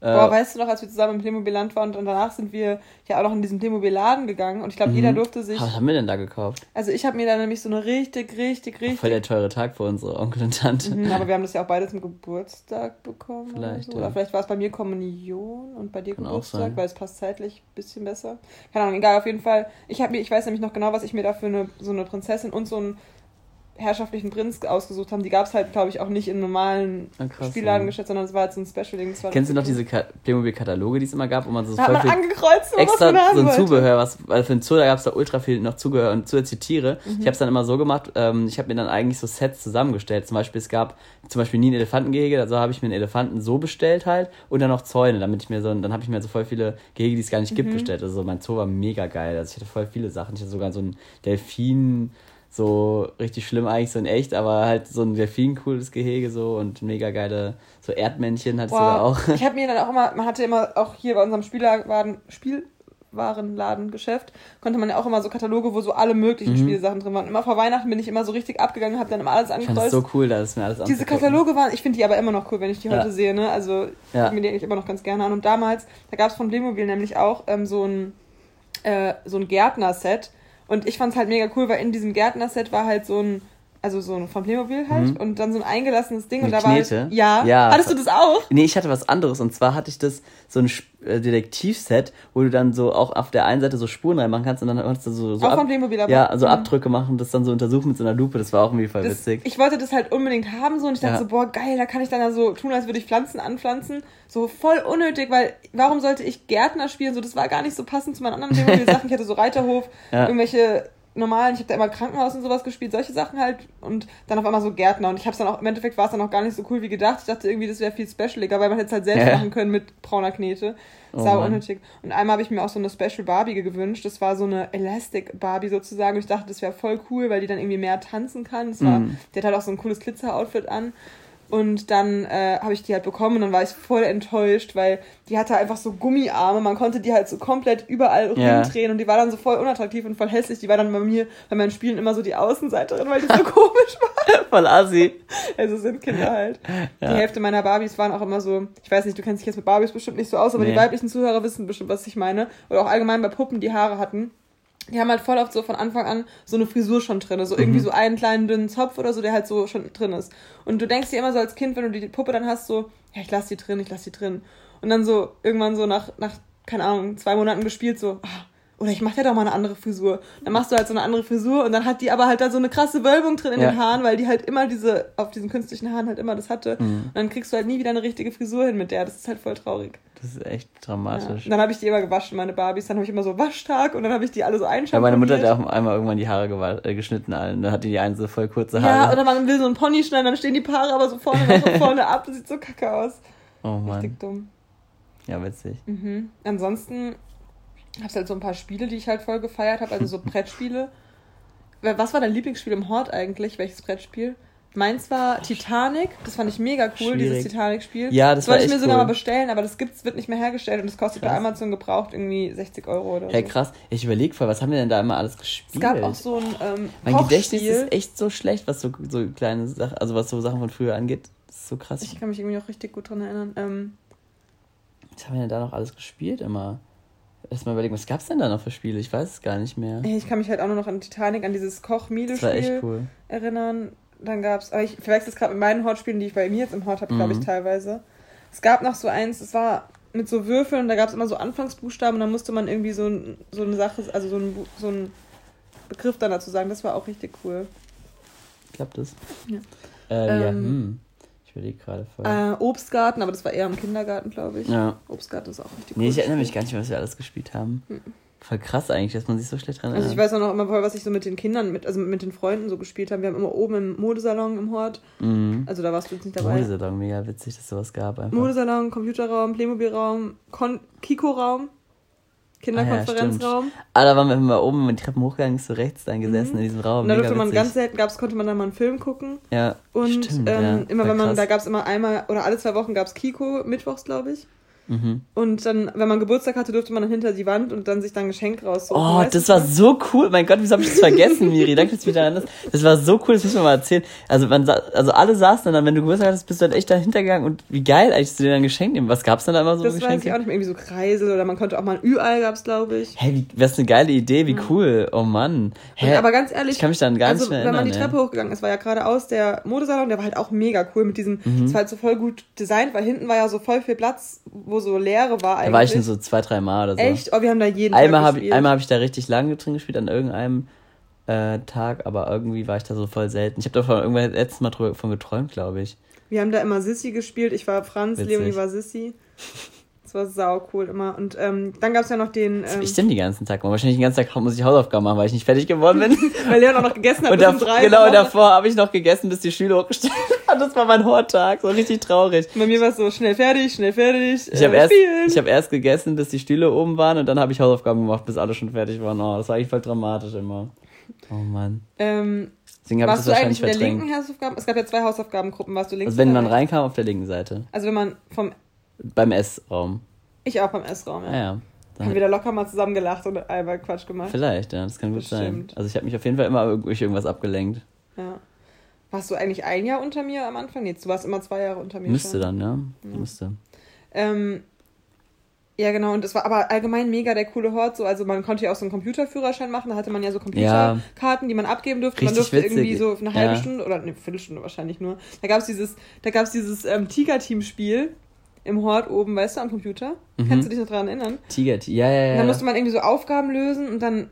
Boah, äh, weißt du noch, als wir zusammen im Playmobil-Land waren und danach sind wir ja auch noch in diesen Playmobil-Laden gegangen und ich glaube, mhm. jeder durfte sich. Was haben wir denn da gekauft? Also ich habe mir da nämlich so eine richtig, richtig, richtig. Voll der teure Tag für unsere Onkel und Tante. Mhm, aber wir haben das ja auch beide zum Geburtstag bekommen. Vielleicht. Oder, so. ja. oder vielleicht war es bei mir Kommunion und bei dir Kann Geburtstag, weil es passt zeitlich ein bisschen besser. Keine Ahnung, egal, auf jeden Fall. Ich habe mir, ich weiß nämlich noch genau, was ich mir da für eine, so eine Prinzessin und so ein herrschaftlichen Prinz ausgesucht haben. Die gab es halt, glaube ich, auch nicht in normalen ah, krass, Spielladen geschätzt, sondern es war halt so ein Special-Ding. Kennst du noch diese Playmobil-Kataloge, die es immer gab, wo man so voll viel angekreuzt, extra so ein Zubehör, was, weil für den Zoo, da gab es da ultra viel noch Zubehör und zusätzliche Tiere. Mhm. Ich habe es dann immer so gemacht, ähm, ich habe mir dann eigentlich so Sets zusammengestellt. Zum Beispiel, es gab zum Beispiel nie ein Elefantengehege, also habe ich mir einen Elefanten so bestellt halt und dann noch Zäune, damit ich mir so, dann habe ich mir so voll viele Gehege, die es gar nicht gibt, mhm. bestellt. Also mein Zoo war mega geil. Also ich hatte voll viele Sachen. Ich hatte sogar so einen Delfin, so richtig schlimm eigentlich so in echt, aber halt so ein Delfin cooles Gehege so und mega geile so Erdmännchen hattest wow. du da auch. Ich habe mir dann auch immer, man hatte immer auch hier bei unserem Spielwagen, Spielwarenladengeschäft, konnte man ja auch immer so Kataloge, wo so alle möglichen mhm. Spielsachen drin waren. Immer vor Weihnachten bin ich immer so richtig abgegangen, habe dann immer alles angekreuzt. So cool, dass es mir alles Diese Kataloge waren, ich finde die aber immer noch cool, wenn ich die ja. heute sehe, ne? Also ja. ich mir die eigentlich immer noch ganz gerne an. Und damals, da gab es von Playmobil nämlich auch ähm, so ein äh, so ein Gärtner-Set und ich fand es halt mega cool, weil in diesem Gärtner-Set war halt so ein, also so ein von Playmobil halt mhm. und dann so ein eingelassenes Ding Mit und da war halt, ja. ja. Hattest du das auch? Nee, ich hatte was anderes und zwar hatte ich das so ein äh, Detektivset, wo du dann so auch auf der einen Seite so Spuren reinmachen kannst und dann kannst du so, so auch ab, von Playmobil aber. Ja, so mhm. Abdrücke machen und das dann so untersuchen mit so einer Lupe, das war auch irgendwie voll das, witzig. Ich wollte das halt unbedingt haben so und ich dachte ja. so, boah, geil, da kann ich dann ja so tun, als würde ich Pflanzen anpflanzen. So voll unnötig, weil warum sollte ich Gärtner spielen? So, das war gar nicht so passend zu meinen anderen Playmobil-Sachen. Ich hatte so Reiterhof, *laughs* ja. irgendwelche normalen, ich habe da immer Krankenhaus und sowas gespielt, solche Sachen halt und dann auf einmal so Gärtner und ich habe dann auch, im Endeffekt war es dann auch gar nicht so cool wie gedacht. Ich dachte irgendwie, das wäre viel specialiger, weil man hätte es halt selbst ja. machen können mit brauner Knete. Oh Sau oh unnötig. Und einmal habe ich mir auch so eine Special Barbie gewünscht. Das war so eine Elastic Barbie sozusagen. Und ich dachte, das wäre voll cool, weil die dann irgendwie mehr tanzen kann. Das war, mm. Die hat halt auch so ein cooles Glitzer-Outfit an. Und dann äh, habe ich die halt bekommen und dann war ich voll enttäuscht, weil die hatte einfach so Gummiarme. Man konnte die halt so komplett überall yeah. rumdrehen und die war dann so voll unattraktiv und voll hässlich. Die war dann bei mir, bei meinen Spielen immer so die Außenseiterin, weil die so *laughs* komisch war. *laughs* Voll assi. Also sind Kinder halt. Ja. Die Hälfte meiner Barbies waren auch immer so, ich weiß nicht, du kennst dich jetzt mit Barbies bestimmt nicht so aus, aber nee. die weiblichen Zuhörer wissen bestimmt, was ich meine. Oder auch allgemein bei Puppen, die Haare hatten die haben halt voll oft so von Anfang an so eine Frisur schon drin, so irgendwie mhm. so einen kleinen dünnen Zopf oder so, der halt so schon drin ist. Und du denkst dir immer so als Kind, wenn du die Puppe dann hast, so, ja, ich lass die drin, ich lass die drin. Und dann so irgendwann so nach, nach keine Ahnung, zwei Monaten gespielt, so, ah, oder ich mach ja doch mal eine andere Frisur. Dann machst du halt so eine andere Frisur und dann hat die aber halt da so eine krasse Wölbung drin in ja. den Haaren, weil die halt immer diese, auf diesen künstlichen Haaren halt immer das hatte. Mhm. Und dann kriegst du halt nie wieder eine richtige Frisur hin mit der. Das ist halt voll traurig. Das ist echt dramatisch. Ja. Dann habe ich die immer gewaschen, meine Barbies. Dann habe ich immer so Waschtag und dann habe ich die alle so einschauen. Ja, meine Mutter hat ja auch einmal irgendwann die Haare äh, geschnitten allen. Dann hatte die eine so voll kurze Haare. Ja, oder man will so einen Pony schneiden, dann stehen die Paare aber so vorne, so *laughs* vorne ab. Das sieht so kacke aus. Oh Mann. Richtig dumm. Ja, witzig. Mhm. Ansonsten Hab's halt so ein paar Spiele, die ich halt voll gefeiert habe, also so *laughs* Brettspiele. Was war dein Lieblingsspiel im Hort eigentlich? Welches Brettspiel? Meins war Titanic, das fand ich mega cool, Schwierig. dieses Titanic-Spiel. Ja, das, das wollte ich mir sogar mal bestellen, aber das gibt's, wird nicht mehr hergestellt und das kostet krass. bei Amazon gebraucht irgendwie 60 Euro oder hey, so. krass. Ich überlege voll, was haben wir denn da immer alles gespielt? Es gab auch so ein ähm, Mein Gedächtnis ist echt so schlecht, was so, so kleine Sachen, also was so Sachen von früher angeht. Das ist so krass. Ich kann mich irgendwie auch richtig gut dran erinnern. Ähm, was haben wir denn da noch alles gespielt immer? Erstmal überlegen, was gab es denn da noch für Spiele? Ich weiß es gar nicht mehr. Ich kann mich halt auch nur noch an Titanic, an dieses Koch-Miele-Spiel cool. erinnern. Dann gab es, aber ich verwechsel es gerade mit meinen Hortspielen, die ich bei mir jetzt im Hort habe, mhm. glaube ich, teilweise. Es gab noch so eins, es war mit so Würfeln, da gab es immer so Anfangsbuchstaben und dann musste man irgendwie so, so eine Sache, also so ein, so Begriff dann dazu sagen. Das war auch richtig cool. Klappt das? Ja. Äh, ähm, ja, hm. Überlege gerade voll. Äh, Obstgarten, aber das war eher im Kindergarten, glaube ich. Ja. Obstgarten ist auch richtig cool. Nee, ich erinnere mich gar nicht, was wir alles gespielt haben. Hm. Voll krass eigentlich, dass man sich so schlecht dran erinnert. Also ich weiß auch noch immer voll, was ich so mit den Kindern, mit, also mit den Freunden so gespielt habe. Wir haben immer oben im Modesalon im Hort. Mhm. Also da warst du jetzt nicht dabei. Modesalon, mega witzig, dass sowas gab einfach. Modesalon, Computerraum, Playmobilraum, Kiko-Raum. Kinderkonferenzraum. Ah, da waren wir immer oben mit Treppen hochgegangen, so rechts dann gesessen in diesem Raum. Und da Mega durfte man witzig. ganz selten, gab's, konnte man dann mal einen Film gucken. Ja, Und stimmt, ähm, ja. immer wenn man, krass. da gab's immer einmal oder alle zwei Wochen gab's Kiko, mittwochs, glaube ich. Mhm. Und dann, wenn man Geburtstag hatte, durfte man dann hinter die Wand und dann sich dann ein Geschenk raussuchen. Oh, weißt das war so cool. Mein Gott, wieso habe ich das vergessen, Miri? Danke, dass du mich daran erinnerst. Das war so cool, das müssen wir mal erzählen. Also, man, also alle saßen dann, wenn du Geburtstag hattest, bist du dann echt dahinter gegangen und wie geil eigentlich, dass du dir dann ein Geschenk nehmen. Was gab's denn da immer so Das weiß Geschenke? ich auch nicht mehr. Irgendwie so Kreisel oder man konnte auch mal ein Ü-Ei gab's, glaube ich. Hey, wie, was eine geile Idee, wie cool. Oh Mann. Hä? Aber ganz ehrlich, ich kann mich dann gar also nicht mehr wenn man erinnern. die ey. Treppe hochgegangen ist, war ja geradeaus der Modesalon, der war halt auch mega cool mit diesem, Mhm. es war halt so voll gut designt, weil hinten war ja so voll viel Platz, wo so Leere war eigentlich. Da war ich nur so zwei, drei Mal oder so. Echt? Oh, wir haben da jeden Einmal Tag habe gespielt. einmal hab ich da richtig lange drin gespielt, an irgendeinem äh, Tag, aber irgendwie war ich da so voll selten. Ich habe davon irgendwann letztes Mal drüber- von geträumt, glaube ich. Wir haben da immer Sissy gespielt. Ich war Franz, Witzig. Leonie war Sissy. Das war sau cool immer. Und ähm, dann gab's ja noch den, ähm, ich denn den ganzen Tag? Wahrscheinlich den ganzen Tag muss ich Hausaufgaben machen, weil ich nicht fertig geworden bin. *laughs* weil Leon auch noch gegessen hat und bis drei. genau, davor habe ich noch gegessen, bis die Schüler hochgestellt haben. *laughs* Das war mein Horttag, so richtig traurig. Bei mir war es so schnell fertig, schnell fertig. Ich habe äh, erst, ich hab erst gegessen, bis die Stühle oben waren und dann habe ich Hausaufgaben gemacht, bis alle schon fertig waren. Oh, das war eigentlich voll dramatisch immer. Oh Mann. ähm, Deswegen habe ich warst das du wahrscheinlich eigentlich in der linken Hausaufgaben? Es gab ja zwei Hausaufgabengruppen. Warst du links Also wenn man reinkam, auf der linken Seite. Also wenn man vom, Beim Essraum. ich auch beim Essraum, ja. Ja, ja. Dann- Haben wir da locker mal zusammen gelacht und einmal Quatsch gemacht. Vielleicht, ja, das kann gut sein. Bestimmt. Also ich habe mich auf jeden Fall immer durch irgendwas abgelenkt. Ja. Warst du eigentlich ein Jahr unter mir am Anfang? Nee, du warst immer zwei Jahre unter mir. Müsste schon. dann, ja. Müsste. Ähm, ja, genau. Und es war aber allgemein mega der coole Hort. So. Also man konnte ja auch so einen Computerführerschein machen. Da hatte man ja so Computerkarten, die man abgeben durfte. man Richtig durfte witzig. irgendwie so eine halbe Ja. Stunde oder eine Viertelstunde wahrscheinlich nur. Da gab's dieses, da gab's dieses ähm, Tiger-Team-Spiel im Hort oben, weißt du, am Computer. Mhm. Kannst du dich noch daran erinnern? Tiger, ja, ja, Und ja. dann musste man irgendwie so Aufgaben lösen und dann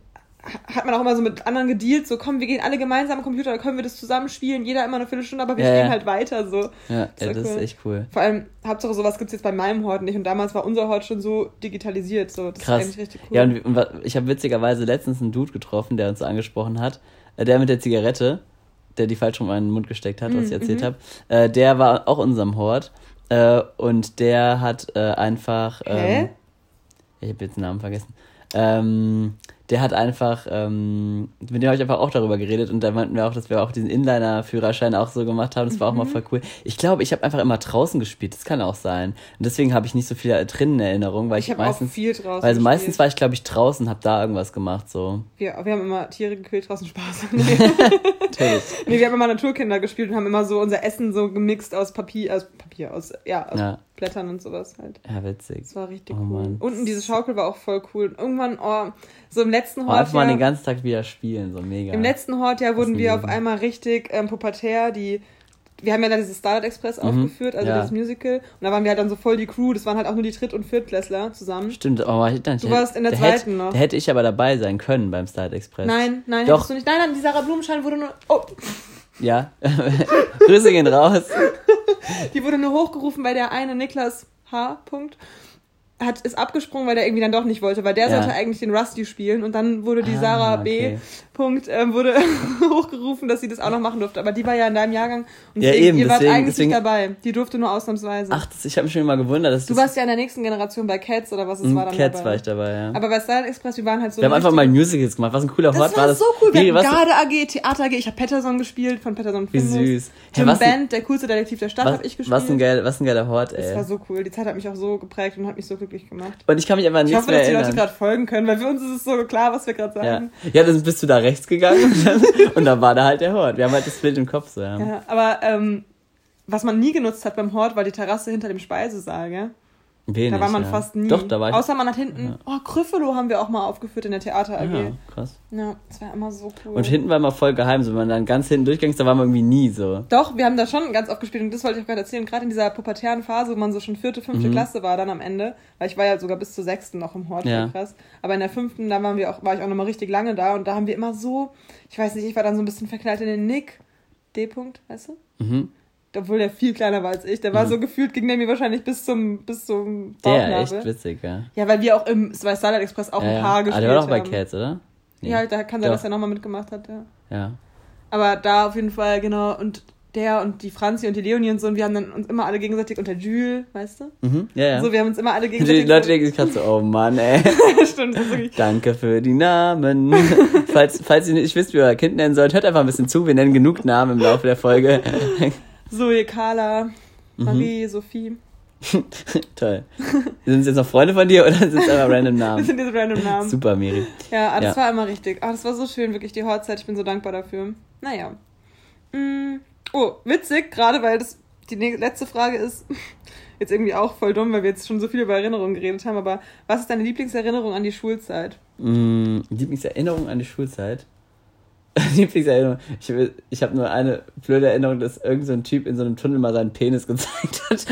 hat man auch immer so mit anderen gedealt, so komm, wir gehen alle gemeinsam am Computer, da können wir das zusammen spielen, jeder immer eine Viertelstunde, aber wir Ja, spielen ja. halt weiter so. ja, Das ja, war das ist cool. echt cool. Vor allem, Hauptsache sowas gibt's jetzt bei meinem Hort nicht und damals war unser Hort schon so digitalisiert, so das Krass. ist eigentlich richtig cool. Ja, und, und ich habe witzigerweise letztens einen Dude getroffen, der uns angesprochen hat. Äh, Der mit der Zigarette, der die falsch rum in meinen Mund gesteckt hat, was ich Mhm, erzählt mhm. habe. Äh, der war auch in unserem Hort. Äh, und der hat äh, einfach. Ähm, Hä? Ich habe jetzt den Namen vergessen. Ähm, der hat einfach, ähm, mit dem habe ich einfach auch darüber geredet und da meinten wir auch, dass wir auch diesen Inliner-Führerschein auch so gemacht haben. Das war auch Mhm. mal voll cool. Ich glaube, ich habe einfach immer draußen gespielt. Das kann auch sein. Und deswegen habe ich nicht so viel drinnen in Erinnerung, weil ich, ich habe auch meistens, viel draußen also meistens war ich, glaube ich, draußen, habe da irgendwas gemacht, so. wir, wir haben immer Tiere gekillt, draußen Spaß. *laughs* nee, nee, wir haben immer Naturkinder gespielt und haben immer so unser Essen so gemixt aus Papier, aus Papier, aus, ja, aus Ja. Blättern und sowas halt. Ja, witzig. Das war richtig Oh cool. Mann. Unten diese Schaukel war auch voll cool. Und irgendwann, oh, so im letzten Oh, Hort. einfach mal ja, den ganzen Tag wieder spielen, so mega. Im letzten Hort ja wurden wir auf einmal richtig ähm, pubertär, die wir haben ja dann dieses Starlight Express aufgeführt, also Mhm. ja. das Musical. Und da waren wir halt dann so voll die Crew, das waren halt auch nur die Dritt- und Viertklässler zusammen. Stimmt, aber ich, dann, Du warst in der zweiten hätte, noch. Da hätte ich aber dabei sein können beim Start Express. Nein, nein, Doch. hättest du nicht. Nein, nein, die Sarah Blumenschein wurde nur. Oh, Ja. *laughs* Grüße gehen raus. *laughs* die wurde nur hochgerufen, weil der eine Niklas H. Punkt hat, ist abgesprungen, weil der irgendwie dann doch nicht wollte, weil der Ja. sollte eigentlich den Rusty spielen und dann wurde die Ah, Sarah B. okay. Punkt ähm, wurde *laughs* hochgerufen, dass sie das auch noch machen durfte. Aber die war ja in deinem Jahrgang und Ja, deswegen, eben, ihr wart deswegen- eigentlich deswegen- nicht dabei. Die durfte nur ausnahmsweise. Ach, das, ich habe mich schon immer gewundert, dass du warst ja in der nächsten Generation bei Cats oder was es Mhm, war dann Cats dabei. war ich dabei, ja. Aber bei Style Express, wir waren halt so. wir haben einfach mal Musicals gemacht. Was ein cooler Hort war war das. so cool. Wir was, Garde AG, Theater AG. Ich habe Patterson gespielt, von Patterson wie Findus. süß. Hey, was, ein- Band, der coolste Detektiv der Stadt, habe ich gespielt. was, ein geil, was ein geiler Hort, das war ey. so cool. Die Zeit hat mich auch so geprägt und hat mich so glücklich gemacht. Und ich kann mich einfach Ich nicht hoffe, mehr dass die Leute gerade folgen können, weil für uns ist es so klar, was wir gerade Ja. sagen. ja, dann bist du da rechts gegangen und dann, *laughs* und dann war da halt der Hort. Wir haben halt das Bild im Kopf so, ja. Ja, aber ähm, was man nie genutzt hat beim Hort, war die Terrasse hinter dem Speisesaal, gell? Wenig, Da war man ja. fast nie. Doch, da war ich. Außer man hat hinten, oh, Gryffalo haben wir auch mal aufgeführt in der Theater AG. ja, krass. Ja, das war immer so cool. Und hinten war immer voll geheim, so wenn man dann ganz hinten durchging, da war man irgendwie nie so. Doch, wir haben da schon ganz oft gespielt und das wollte ich auch gerade erzählen. Gerade in dieser pubertären Phase, wo man so schon vierte, fünfte Mhm. Klasse war dann am Ende, weil ich war ja sogar bis zur sechsten noch im Hort, Ja. krass. Aber in der fünften, da waren wir auch, war ich auch nochmal richtig lange da und da haben wir immer so, ich weiß nicht, ich war dann so ein bisschen verknallt in den Nick. D. -Punkt, weißt du? Mhm. Obwohl der viel kleiner war als ich. Der war Mhm. so gefühlt, ging der mir wahrscheinlich bis zum, bis zum Der, Bauchnabel. echt witzig, ja. Ja, weil wir auch im bei Starlight Express auch ja, ein ja. paar Ah, gespielt der war doch bei haben. Cats, oder? Nee. Ja, da kann sein, dass er nochmal mitgemacht hat, ja. Ja. Aber da auf jeden Fall, genau. Und der und die Franzi und die Leonie und so, und wir haben dann uns immer alle gegenseitig unter Jules, weißt du? Mhm, ja, ja. So, wir haben uns immer alle die gegenseitig. Leute denken sich gerade so, oh Mann, ey. *laughs* Stimmt, das ist wirklich. *laughs* Danke für die Namen. *laughs* falls, falls ihr nicht wisst, wie ihr euer Kind nennen sollt, hört einfach ein bisschen zu. Wir nennen genug Namen im Laufe der Folge. Zoe, Carla, Mhm. Marie, Sophie. *laughs* Toll. Sind es jetzt noch Freunde von dir oder sind es einfach random *laughs* Das Namen? sind diese random Namen. Super, Miri. Ja, aber das Ja. war immer richtig. Ach, das war so schön, wirklich die Hochzeit. Ich bin so dankbar dafür. Naja. Mm. Oh, witzig, gerade weil das die letzte Frage ist. *laughs* Jetzt irgendwie auch voll dumm, weil wir jetzt schon so viel über Erinnerungen geredet haben. Aber was ist deine Lieblingserinnerung an die Schulzeit? Mm, Lieblingserinnerung an die Schulzeit. *laughs* Lieblingserinnerung. Ich, ich habe nur eine blöde Erinnerung, dass irgendein so ein Typ in so einem Tunnel mal seinen Penis gezeigt hat.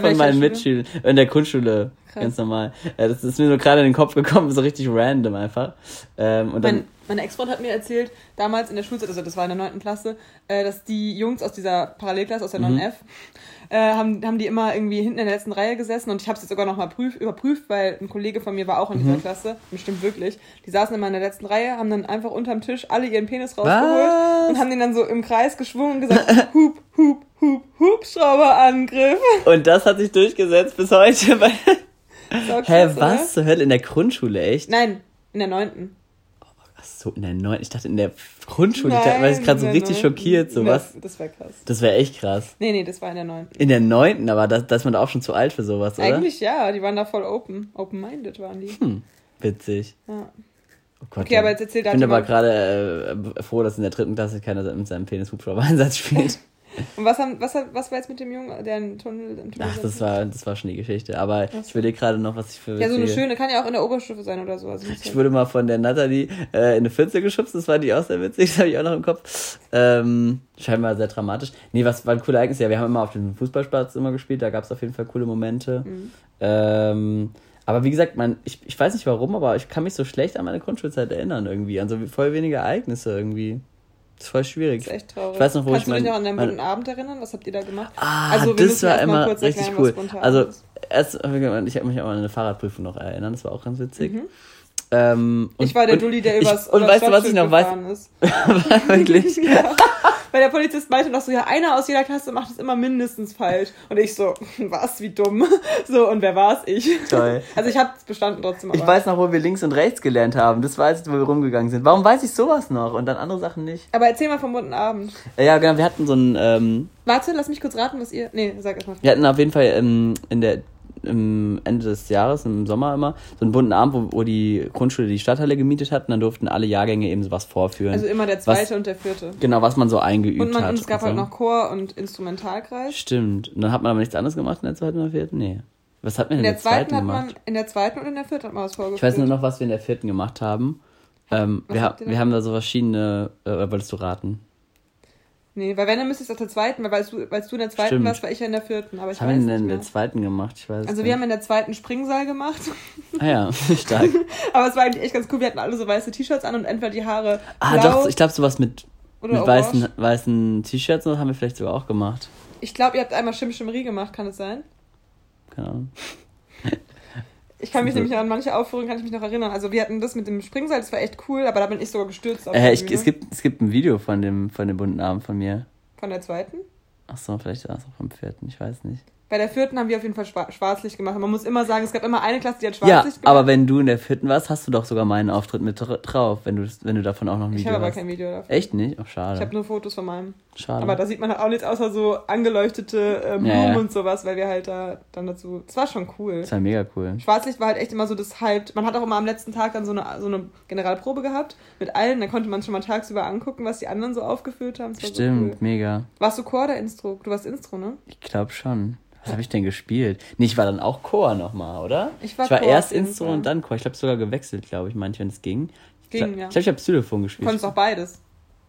Von meinen Schule? Mitschülern. In der Grundschule. Krass. Ganz normal. Ja, das ist mir nur gerade in den Kopf gekommen, so richtig random einfach. Ähm, und dann. Mein, meine Ex-Freund hat mir erzählt, damals in der Schulzeit, also das war in der 9. Klasse, äh, dass die Jungs aus dieser Parallelklasse, aus der Mhm. 9F, äh, haben, haben die immer irgendwie hinten in der letzten Reihe gesessen und ich habe es jetzt sogar nochmal prüf, überprüft, weil ein Kollege von mir war auch in Mhm. dieser Klasse, bestimmt wirklich. Die saßen immer in der letzten Reihe, haben dann einfach unterm Tisch alle ihren Penis rausgeholt Was? und haben den dann so im Kreis geschwungen und gesagt, *laughs* hup, hup, hup, Hubschrauberangriff. Und das hat sich durchgesetzt bis heute. Hä, krass, was zur Hölle? In der Grundschule, echt? Nein, in der 9. Ach so, in der neunten. Ich dachte in der Grundschule. ich war jetzt gerade so richtig 9.. schockiert. So In der- was? Das wäre krass. Das wäre echt krass. Nee, nee, das war in der 9. In der neunten, aber da, da ist man da auch schon zu alt für sowas, oder? Eigentlich ja, die waren da voll open. Open-minded waren die. Hm, witzig. Ja. Oh Gott, Okay, aber jetzt erzähl Ich bin aber gerade äh, froh, dass in der dritten Klasse keiner mit seinem Penis Hubschrauber-Einsatz spielt. *laughs* Und was, haben, was, was war jetzt mit dem Jungen, der einen Tunnel im Tunnel Ach, das war, das war schon die Geschichte. Aber ich überlege gerade noch, was ich für. Ja, so eine schöne, kann ja auch in der Oberstufe sein oder so. Also Ich wurde mal von der Natalie äh, in eine Pfütze geschubst, das war die auch sehr witzig, *laughs* das habe ich auch noch im Kopf. Ähm, scheinbar sehr dramatisch. Nee, was war ein cooler Ereignis? Ja, wir haben immer auf dem Fußballplatz immer gespielt, da gab es auf jeden Fall coole Momente. Mhm. Ähm, aber wie gesagt, man, ich, ich weiß nicht warum, aber ich kann mich so schlecht an meine Grundschulzeit erinnern irgendwie, an so voll wenige Ereignisse irgendwie. Das ist voll schwierig. Das ist echt traurig. Ich weiß noch, wo Kannst ich du dich mein- noch an deinen mein- bunten Abend erinnern? Was habt ihr da gemacht? Ah, Also, wir das müssen war immer kurz richtig erklären, cool. Also, erst, ich habe mich auch an eine Fahrradprüfung noch erinnern, das war auch ganz witzig. Ähm, und- Mhm. Ich war der und Dulli, der ich- übers, Und übers weißt du, was ich noch weiß? ist. *laughs* Wirklich? *laughs* Ja. Weil der Polizist meinte noch so, ja, einer aus jeder Klasse macht es immer mindestens falsch. Und ich so, *laughs* was, wie dumm. *laughs* So, und wer war's? Ich. Toll. *laughs* Also ich habe es bestanden trotzdem. Ich aber- weiß noch, wo wir links und rechts gelernt haben. Das weiß ich, wo wir rumgegangen sind. Warum weiß ich sowas noch und dann andere Sachen nicht? Aber erzähl mal vom bunten Abend. Äh, Ja, genau, wir hatten so ein, ähm, Warte, lass mich kurz raten, was ihr. Nee, sag erst mal. wir hatten auf jeden Fall ähm, in der im Ende des Jahres, im Sommer immer, so einen bunten Abend, wo, wo die Grundschule die Stadthalle gemietet hat und dann durften alle Jahrgänge eben sowas vorführen. Also immer der zweite und der vierte. genau, was man so eingeübt Und, man, hat. und es gab so. halt noch Chor und Instrumentalkreis. Stimmt. Und dann hat man aber nichts anderes gemacht in der zweiten oder vierten? Nee. Was hat man In in der zweiten hat gemacht? man, in der zweiten und in der vierten hat man was vorgeführt. Ich weiß nur noch, was wir in der vierten gemacht haben. Ähm, Was wir, ha wir haben da so verschiedene, äh, wolltest du raten? Nee, weil wenn, dann müsstest du aus der zweiten, weil weil du, weil du in der zweiten Stimmt. warst, war ich ja in der vierten. Aber ich Was haben wir denn in der zweiten gemacht? Ich weiß Also nicht. wir haben in der zweiten Springseil gemacht. *laughs* Ah ja, *laughs* stark. *laughs* Aber es war eigentlich echt ganz cool. Wir hatten alle so weiße T-Shirts an und entweder die Haare Ah, blau doch, ich glaube sowas mit, oder mit orange. weißen, weißen T-Shirts haben wir vielleicht sogar auch gemacht. Ich glaube, ihr habt einmal Schimmerie gemacht, kann es sein? Keine Ahnung. Ich kann mich nämlich an manche Aufführungen kann ich mich noch erinnern. Also wir hatten das mit dem Springseil, das war echt cool, aber da bin ich sogar gestürzt Äh, ich, es, gibt, es gibt ein Video von dem, von dem bunten Abend von mir. Von der zweiten. Ach so, vielleicht war es auch vom vierten, ich weiß nicht. Bei der vierten haben wir auf jeden Fall Schwa- Schwarzlicht gemacht. Man muss immer sagen, es gab immer eine Klasse, die hat Ja, Schwarzlicht gemacht. aber wenn du in der vierten warst, hast du doch sogar meinen Auftritt mit dra- drauf, wenn du, wenn du davon auch noch ein ich Video habe aber hast. kein Video davon. Echt nicht? Ach, schade. Ich habe nur Fotos von meinem. schade. Aber da sieht man halt auch nichts außer so angeleuchtete äh, Blumen Ja, ja. und sowas, weil wir halt da dann dazu. Das war schon cool. das war mega cool. Schwarzlicht war halt echt immer so das Haupt. Man hat auch immer am letzten Tag dann so eine, so eine Generalprobe gehabt mit allen. Da konnte man schon mal tagsüber angucken, was die anderen so aufgeführt haben. Stimmt, So cool. mega. Warst du Chor oder Instro? Du warst Instro, ne? Ich glaube schon. Was habe ich denn gespielt? Nee, ich war dann auch Chor nochmal, oder? Ich war ich war Chor erst Instro und dann Chor. Ich glaube sogar gewechselt, glaube ich, manchmal, wenn es ging. Ich Ging, glaub, ja. Ich glaube, ich habe Xylophon Du gespielt. konntest auch beides.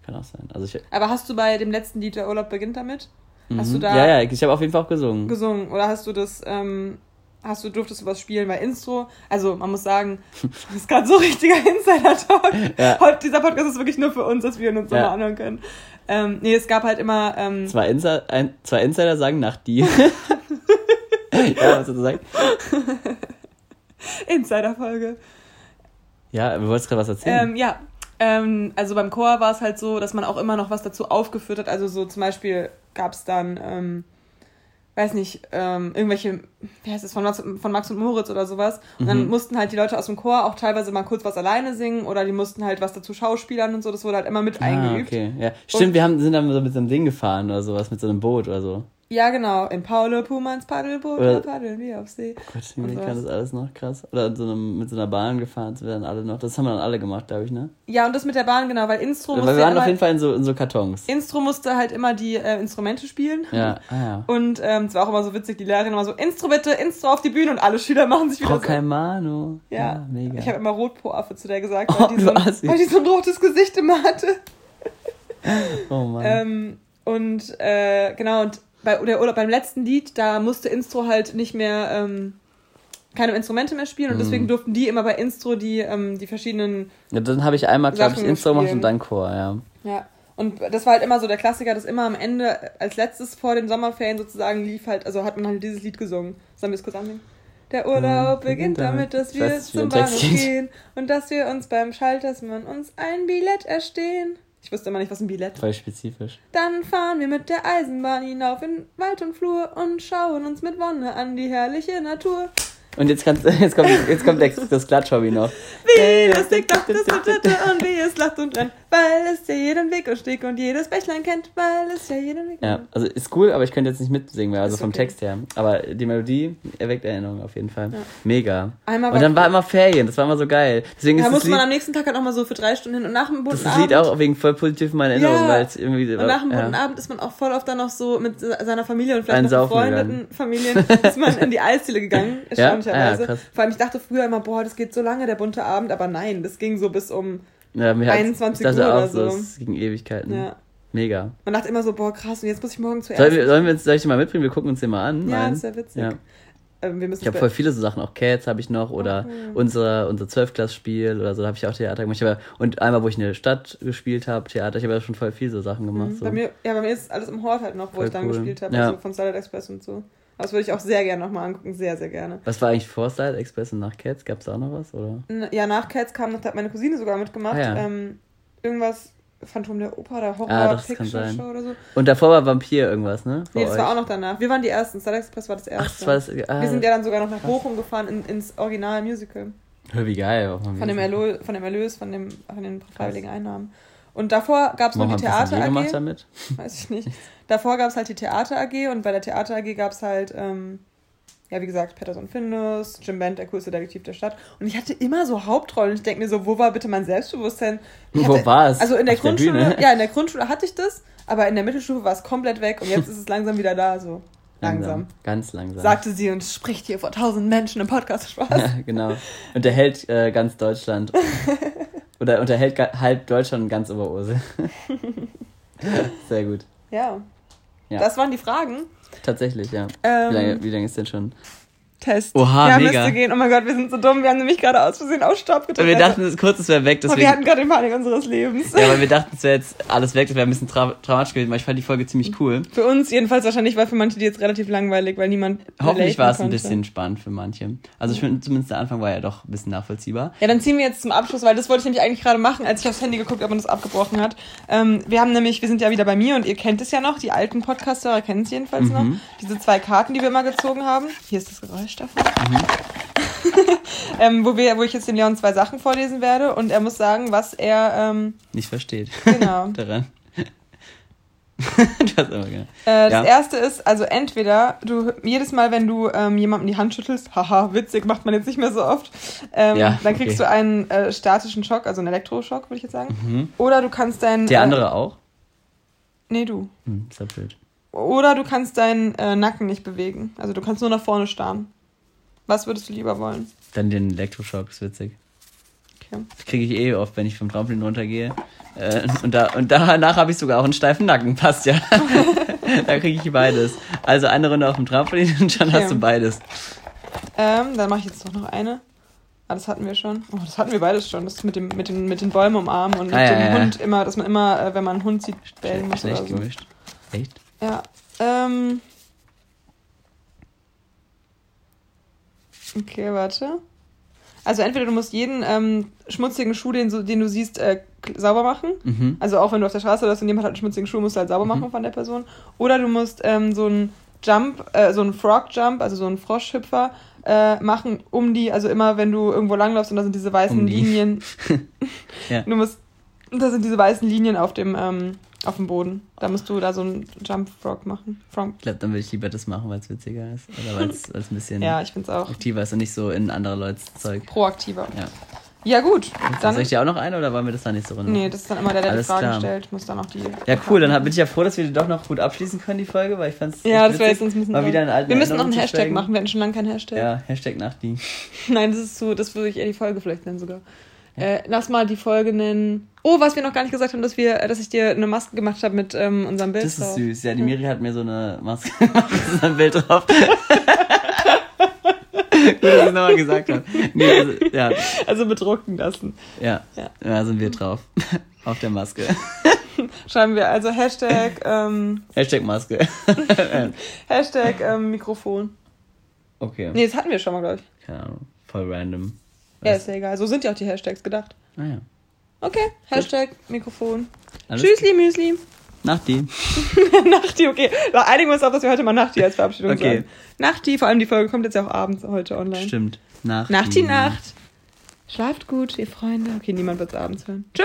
Kann auch sein. Also ich, Aber hast du bei dem letzten Lied, der Urlaub beginnt damit, hast du Mhm. da Ja, ja, ich habe auf jeden Fall auch gesungen. gesungen? Oder hast du das, ähm, hast du, durftest du was spielen bei Instro? Also, man muss sagen, *laughs* das ist gerade so richtiger Insider-Talk. Ja. Heute, dieser Podcast ist wirklich nur für uns, dass wir ihn uns Ja. nochmal anhören können. Ähm, nee, es gab halt immer, ähm, Zwei, Insider, ein, zwei Insider sagen nach dir. *laughs* ja, gesagt? *laughs* Insider-Folge. Ja, du wolltest gerade was erzählen. Ähm, ja, Ähm, also beim Chor war es halt so, dass man auch immer noch was dazu aufgeführt hat. Also so zum Beispiel gab es dann, ähm, weiß nicht, ähm, irgendwelche, wie heißt es, von Max, von Max und Moritz oder sowas. Und dann Mhm. mussten halt die Leute aus dem Chor auch teilweise mal kurz was alleine singen oder die mussten halt was dazu schauspielern und so. Das wurde halt immer mit Ah, eingeübt. okay. Ja. Stimmt, wir haben, sind dann so mit so einem Ding gefahren oder sowas, mit so einem Boot oder so. Ja, genau. In Paule Pumans Paddelboot, Oder- wir paddeln wie auf See. Gott, Und ich kann das alles noch krass. Oder so einem, mit so einer Bahn gefahren wir dann alle noch. Das haben wir dann alle gemacht, glaube ich, ne? Ja, und das mit der Bahn, genau, weil Instro Weil musste wir ja waren auf immer, jeden Fall in so, in so Kartons. Instro musste halt immer die äh, Instrumente spielen. Ja, ah ja. Und ähm, es war auch immer so witzig, die Lehrerin immer so, Instro bitte, Instro auf die Bühne und alle Schüler machen sich wieder Frau so. Kaimano. Ja, mega. ich habe immer Rotpoaffe zu der gesagt, Oh, weil, die du so ein, weil die so ein rotes Gesicht immer hatte. oh Mann. Ähm, und äh, genau, und bei, oder, oder beim letzten Lied, da musste Instro halt nicht mehr ähm, keine Instrumente mehr spielen und Mhm. deswegen durften die immer bei Instro die, ähm, die verschiedenen ja, dann habe ich einmal, glaube ich, Insta gemacht und dann Chor, ja. Ja. Und das war halt immer so der Klassiker, dass immer am Ende, als letztes vor den Sommerferien sozusagen lief halt, also hat man halt dieses Lied gesungen. Sollen wir es kurz ansingen? Der Urlaub beginnt damit, dass wir weiß zum Bahnhof gehen und dass wir uns beim Schaltersmann uns ein Billett erstehen. Ich wusste immer nicht, was ein Billett Voll spezifisch. Dann fahren wir mit der Eisenbahn hinauf in Wald und Flur und schauen uns mit Wonne an die herrliche Natur. Und jetzt, kannst, *laughs* jetzt kommt, jetzt kommt das, das Klatschhobby noch. Wie lustig doch das Dritte und wie es lacht und rennt, weil es ja jeden Weg und Steg und jedes Bächlein kennt, weil es ja jeden Weg Ja, also ist cool, aber ich könnte jetzt nicht mitsingen, weil also Ist vom okay. Text her. Aber die Melodie erweckt Erinnerungen auf jeden Fall. Ja. Mega. Einmal Und dann war immer Ferien, das war immer so geil. Deswegen Da ist das musste man am Lied, nächsten Tag halt nochmal so für drei Stunden hin und nach dem das bunten Lied Abend. auch wegen voll positiv in meiner Erinnerung, Ja. weil es irgendwie. Und nach dem bunten ja. Abend ist man auch voll oft dann noch so mit seiner Familie und vielleicht Einen noch befreundeten. Familien *laughs* ist man in die Eisdiele gegangen, *laughs* Ja? Erstaunlicherweise. Ah ja. Vor allem, ich dachte früher immer, boah, das geht so lange, der bunte Abend, aber nein, das ging so bis um, Ja, mir hat's- 21 ich dachte Uhr oder so, es ging Ewigkeiten. ja. Mega. Man dachte immer so, boah, krass, und jetzt muss ich morgen zuerst. Sollen wir, sollen wir uns, soll ich den mal mitbringen? Wir gucken uns den mal an. ja, Nein? das ist ja witzig. Ja. Ähm, wir müssen Ich habe voll viele so Sachen, auch Cats habe ich noch oder Oh, unser, unser Zwölfklass-Spiel oder so, da habe ich auch Theater gemacht. Hab, und einmal, wo ich in der Stadt gespielt habe, Theater, ich habe ja schon voll viel so Sachen gemacht. Mhm. So. Bei mir, ja, bei mir ist alles im Hort halt noch, wo Voll ich dann cool. gespielt habe, Ja. also von Starlight Express und so. Das würde ich auch sehr gerne nochmal angucken, sehr, sehr gerne. Was war eigentlich vor Style Express und nach Cats? Gab es da auch noch was? Oder? Ja, nach Cats kam noch, da hat meine Cousine sogar mitgemacht. Ah, ja. ähm, irgendwas, Phantom der Oper oder Horror Ah, das kann Picture sein. Show oder so. Und davor war Vampir irgendwas, ne? Vor Nee, das euch? war auch noch danach. Wir waren die Ersten. Starlight Express war das Erste. Ach, das war das. Ah, Wir sind ja dann sogar noch nach Bochum gefahren in, ins Original Musical. Hör, wie geil. Von dem. Erlös, von dem Erlös, von, dem, von den freiwilligen Einnahmen. Und davor gab es noch die Theater gemacht AG. damit? *laughs* Weiß ich nicht. Davor gab es halt die Theater AG und bei der Theater AG gab es halt, ähm, ja, wie gesagt, Patterson Findus, Jim Bent, der coolste Detektiv der Stadt. Und ich hatte immer so Hauptrollen. Ich denke mir so, wo war bitte mein Selbstbewusstsein? Ich Wo hatte, war es? Also in der Auf der Grundschule, Bühne? ja, in der Grundschule hatte ich das, aber in der Mittelstufe war es komplett weg und jetzt ist es langsam wieder da, so langsam. Ganz langsam. Sagte sie und spricht hier vor tausend Menschen im Podcast Spaß. *laughs* Ja, genau. Unterhält äh, ganz Deutschland. *laughs* Oder unterhält halb Deutschland und ganz Oberursel. *laughs* Sehr gut. Ja. Ja. Das waren die Fragen. Tatsächlich, ja. Ähm, Wie lange, wie lange ist denn schon? Test. Oha, ja, mega. müsste gehen. Oh mein Gott, wir sind so dumm. Wir haben nämlich gerade aus Versehen auf Stopp gedrückt. Wir Also- dachten, es kurz, es wäre weg, Aber wir deswegen. hatten gerade den Panik unseres Lebens. Ja, weil wir dachten, es wäre jetzt alles weg, das wäre ein bisschen tra traumatisch gewesen, weil ich fand die Folge ziemlich cool. Für uns jedenfalls wahrscheinlich, weil für manche die jetzt relativ langweilig, weil niemand. Hoffentlich war es ein bisschen spannend für manche. Also ich finde zumindest der Anfang war ja doch ein bisschen nachvollziehbar. Ja, dann ziehen wir jetzt zum Abschluss, weil das wollte ich nämlich eigentlich gerade machen, als ich aufs Handy geguckt habe und es abgebrochen hat. Ähm, wir haben nämlich, wir sind ja wieder bei mir und ihr kennt es ja noch, die alten Podcaster kennen es jedenfalls noch. Mhm. Diese zwei Karten, die wir immer gezogen haben. Hier ist das Geräusch davon. Mhm. *laughs* ähm, wo, wir, wo ich jetzt dem Leon zwei Sachen vorlesen werde und er muss sagen, was er, ähm, Nicht versteht. genau. *laughs* Daran. *laughs* immer gerne. Äh, das Ja. erste ist, also entweder du jedes Mal, wenn du ähm, jemandem die Hand schüttelst, haha, witzig, macht man jetzt nicht mehr so oft, ähm, Ja, dann kriegst okay. du einen äh, statischen Schock, also einen Elektroschock, würde ich jetzt sagen. Mhm. Oder du kannst deinen. Der Äh, andere auch? nee, du. Hm, ist ja blöd. Oder du kannst deinen äh, Nacken nicht bewegen. Also du kannst nur nach vorne starren. Was würdest du lieber wollen? Dann den Elektroschock, ist witzig. Okay. Kriege ich eh oft, wenn ich vom Trampolin runtergehe. Äh, und, da, und danach habe ich sogar auch einen steifen Nacken, passt ja. *laughs* da kriege ich beides. Also eine Runde auf dem Trampolin und schon Okay. hast du beides. Ähm, dann mache ich jetzt doch noch eine. Ah, das hatten wir schon. Oh, das hatten wir beides schon. Das mit, dem, mit, den, mit den Bäumen umarmen und mit Ah, ja, dem ja, ja. Hund immer, dass man immer, äh, wenn man einen Hund sieht, bellen muss Schlecht oder so. gemischt. Echt? Ja. Ähm. Okay, warte. Also entweder du musst jeden ähm, schmutzigen Schuh, den, so, den du siehst, äh, sauber machen. Mhm. Also auch wenn du auf der Straße bist und jemand hat einen schmutzigen Schuh, musst du halt sauber machen von der Person. Oder du musst ähm, so einen Jump, äh, so einen Frog Jump, also so einen Froschhüpfer äh, machen, um die, also immer wenn du irgendwo langläufst und da sind diese weißen Um. Linien. *laughs* Ja. Du musst, da sind diese weißen Linien auf dem, ähm, auf dem Boden. Da musst du da so einen Jump Frog machen. Frog. Ich glaube, dann würde ich lieber das machen, weil es witziger ist. Oder weil es *laughs* ein bisschen Ja, ich find's auch aktiver ist und nicht so in andere Leute's Zeug. proaktiver. Ja. Ja, gut. Dann, Dann, soll ich dir auch noch eine oder wollen wir das dann nächste Runde? nee, das ist dann immer der, der die Alles Fragen klar. stellt. Muss dann noch die. Ja, cool, dann bin ich ja froh, dass wir die doch noch gut abschließen können, die Folge, weil ich fand's. Ja, das wäre jetzt uns ein bisschen. Mal wieder in alten wir müssen noch einen zu Hashtag machen. Wir hatten schon lange keinen Hashtag. Ja, Hashtag nach die. *laughs* Nein, das ist so, das würde ich eher die Folge vielleicht nennen sogar. Äh, lass mal die Folge nennen. Oh, was wir noch gar nicht gesagt haben, dass wir, äh, dass ich dir eine Maske gemacht habe mit ähm, unserem Bild. Das ist drauf. süß. Ja, die Miri hat mir so eine Maske *laughs* gemacht mit einem Bild drauf. *laughs* Gut, dass ich nochmal gesagt habe. Nee, also, ja, Also bedrucken lassen. ja, Ja. da sind wir drauf. *laughs* Auf der Maske. Schreiben wir also Hashtag, ähm, Hashtag Maske. Hashtag ähm, Mikrofon. Okay. Nee, das hatten wir schon mal, glaube ich. Keine Ahnung. Voll random. Ja, ist ja egal. So sind ja auch die Hashtags gedacht. Naja. Okay, Hashtag Mikrofon. Alles Tschüssli, Müsli. Nach die. *laughs* Nachti, okay. Da einigen wir uns auf, dass wir heute mal Nachti als Verabschiedung Okay. sagen. Nachti, vor allem die Folge kommt jetzt ja auch abends heute online. Stimmt. Nach Nachti, Nacht. Schlaft gut, ihr Freunde. Okay, niemand wird es abends hören. Tschö.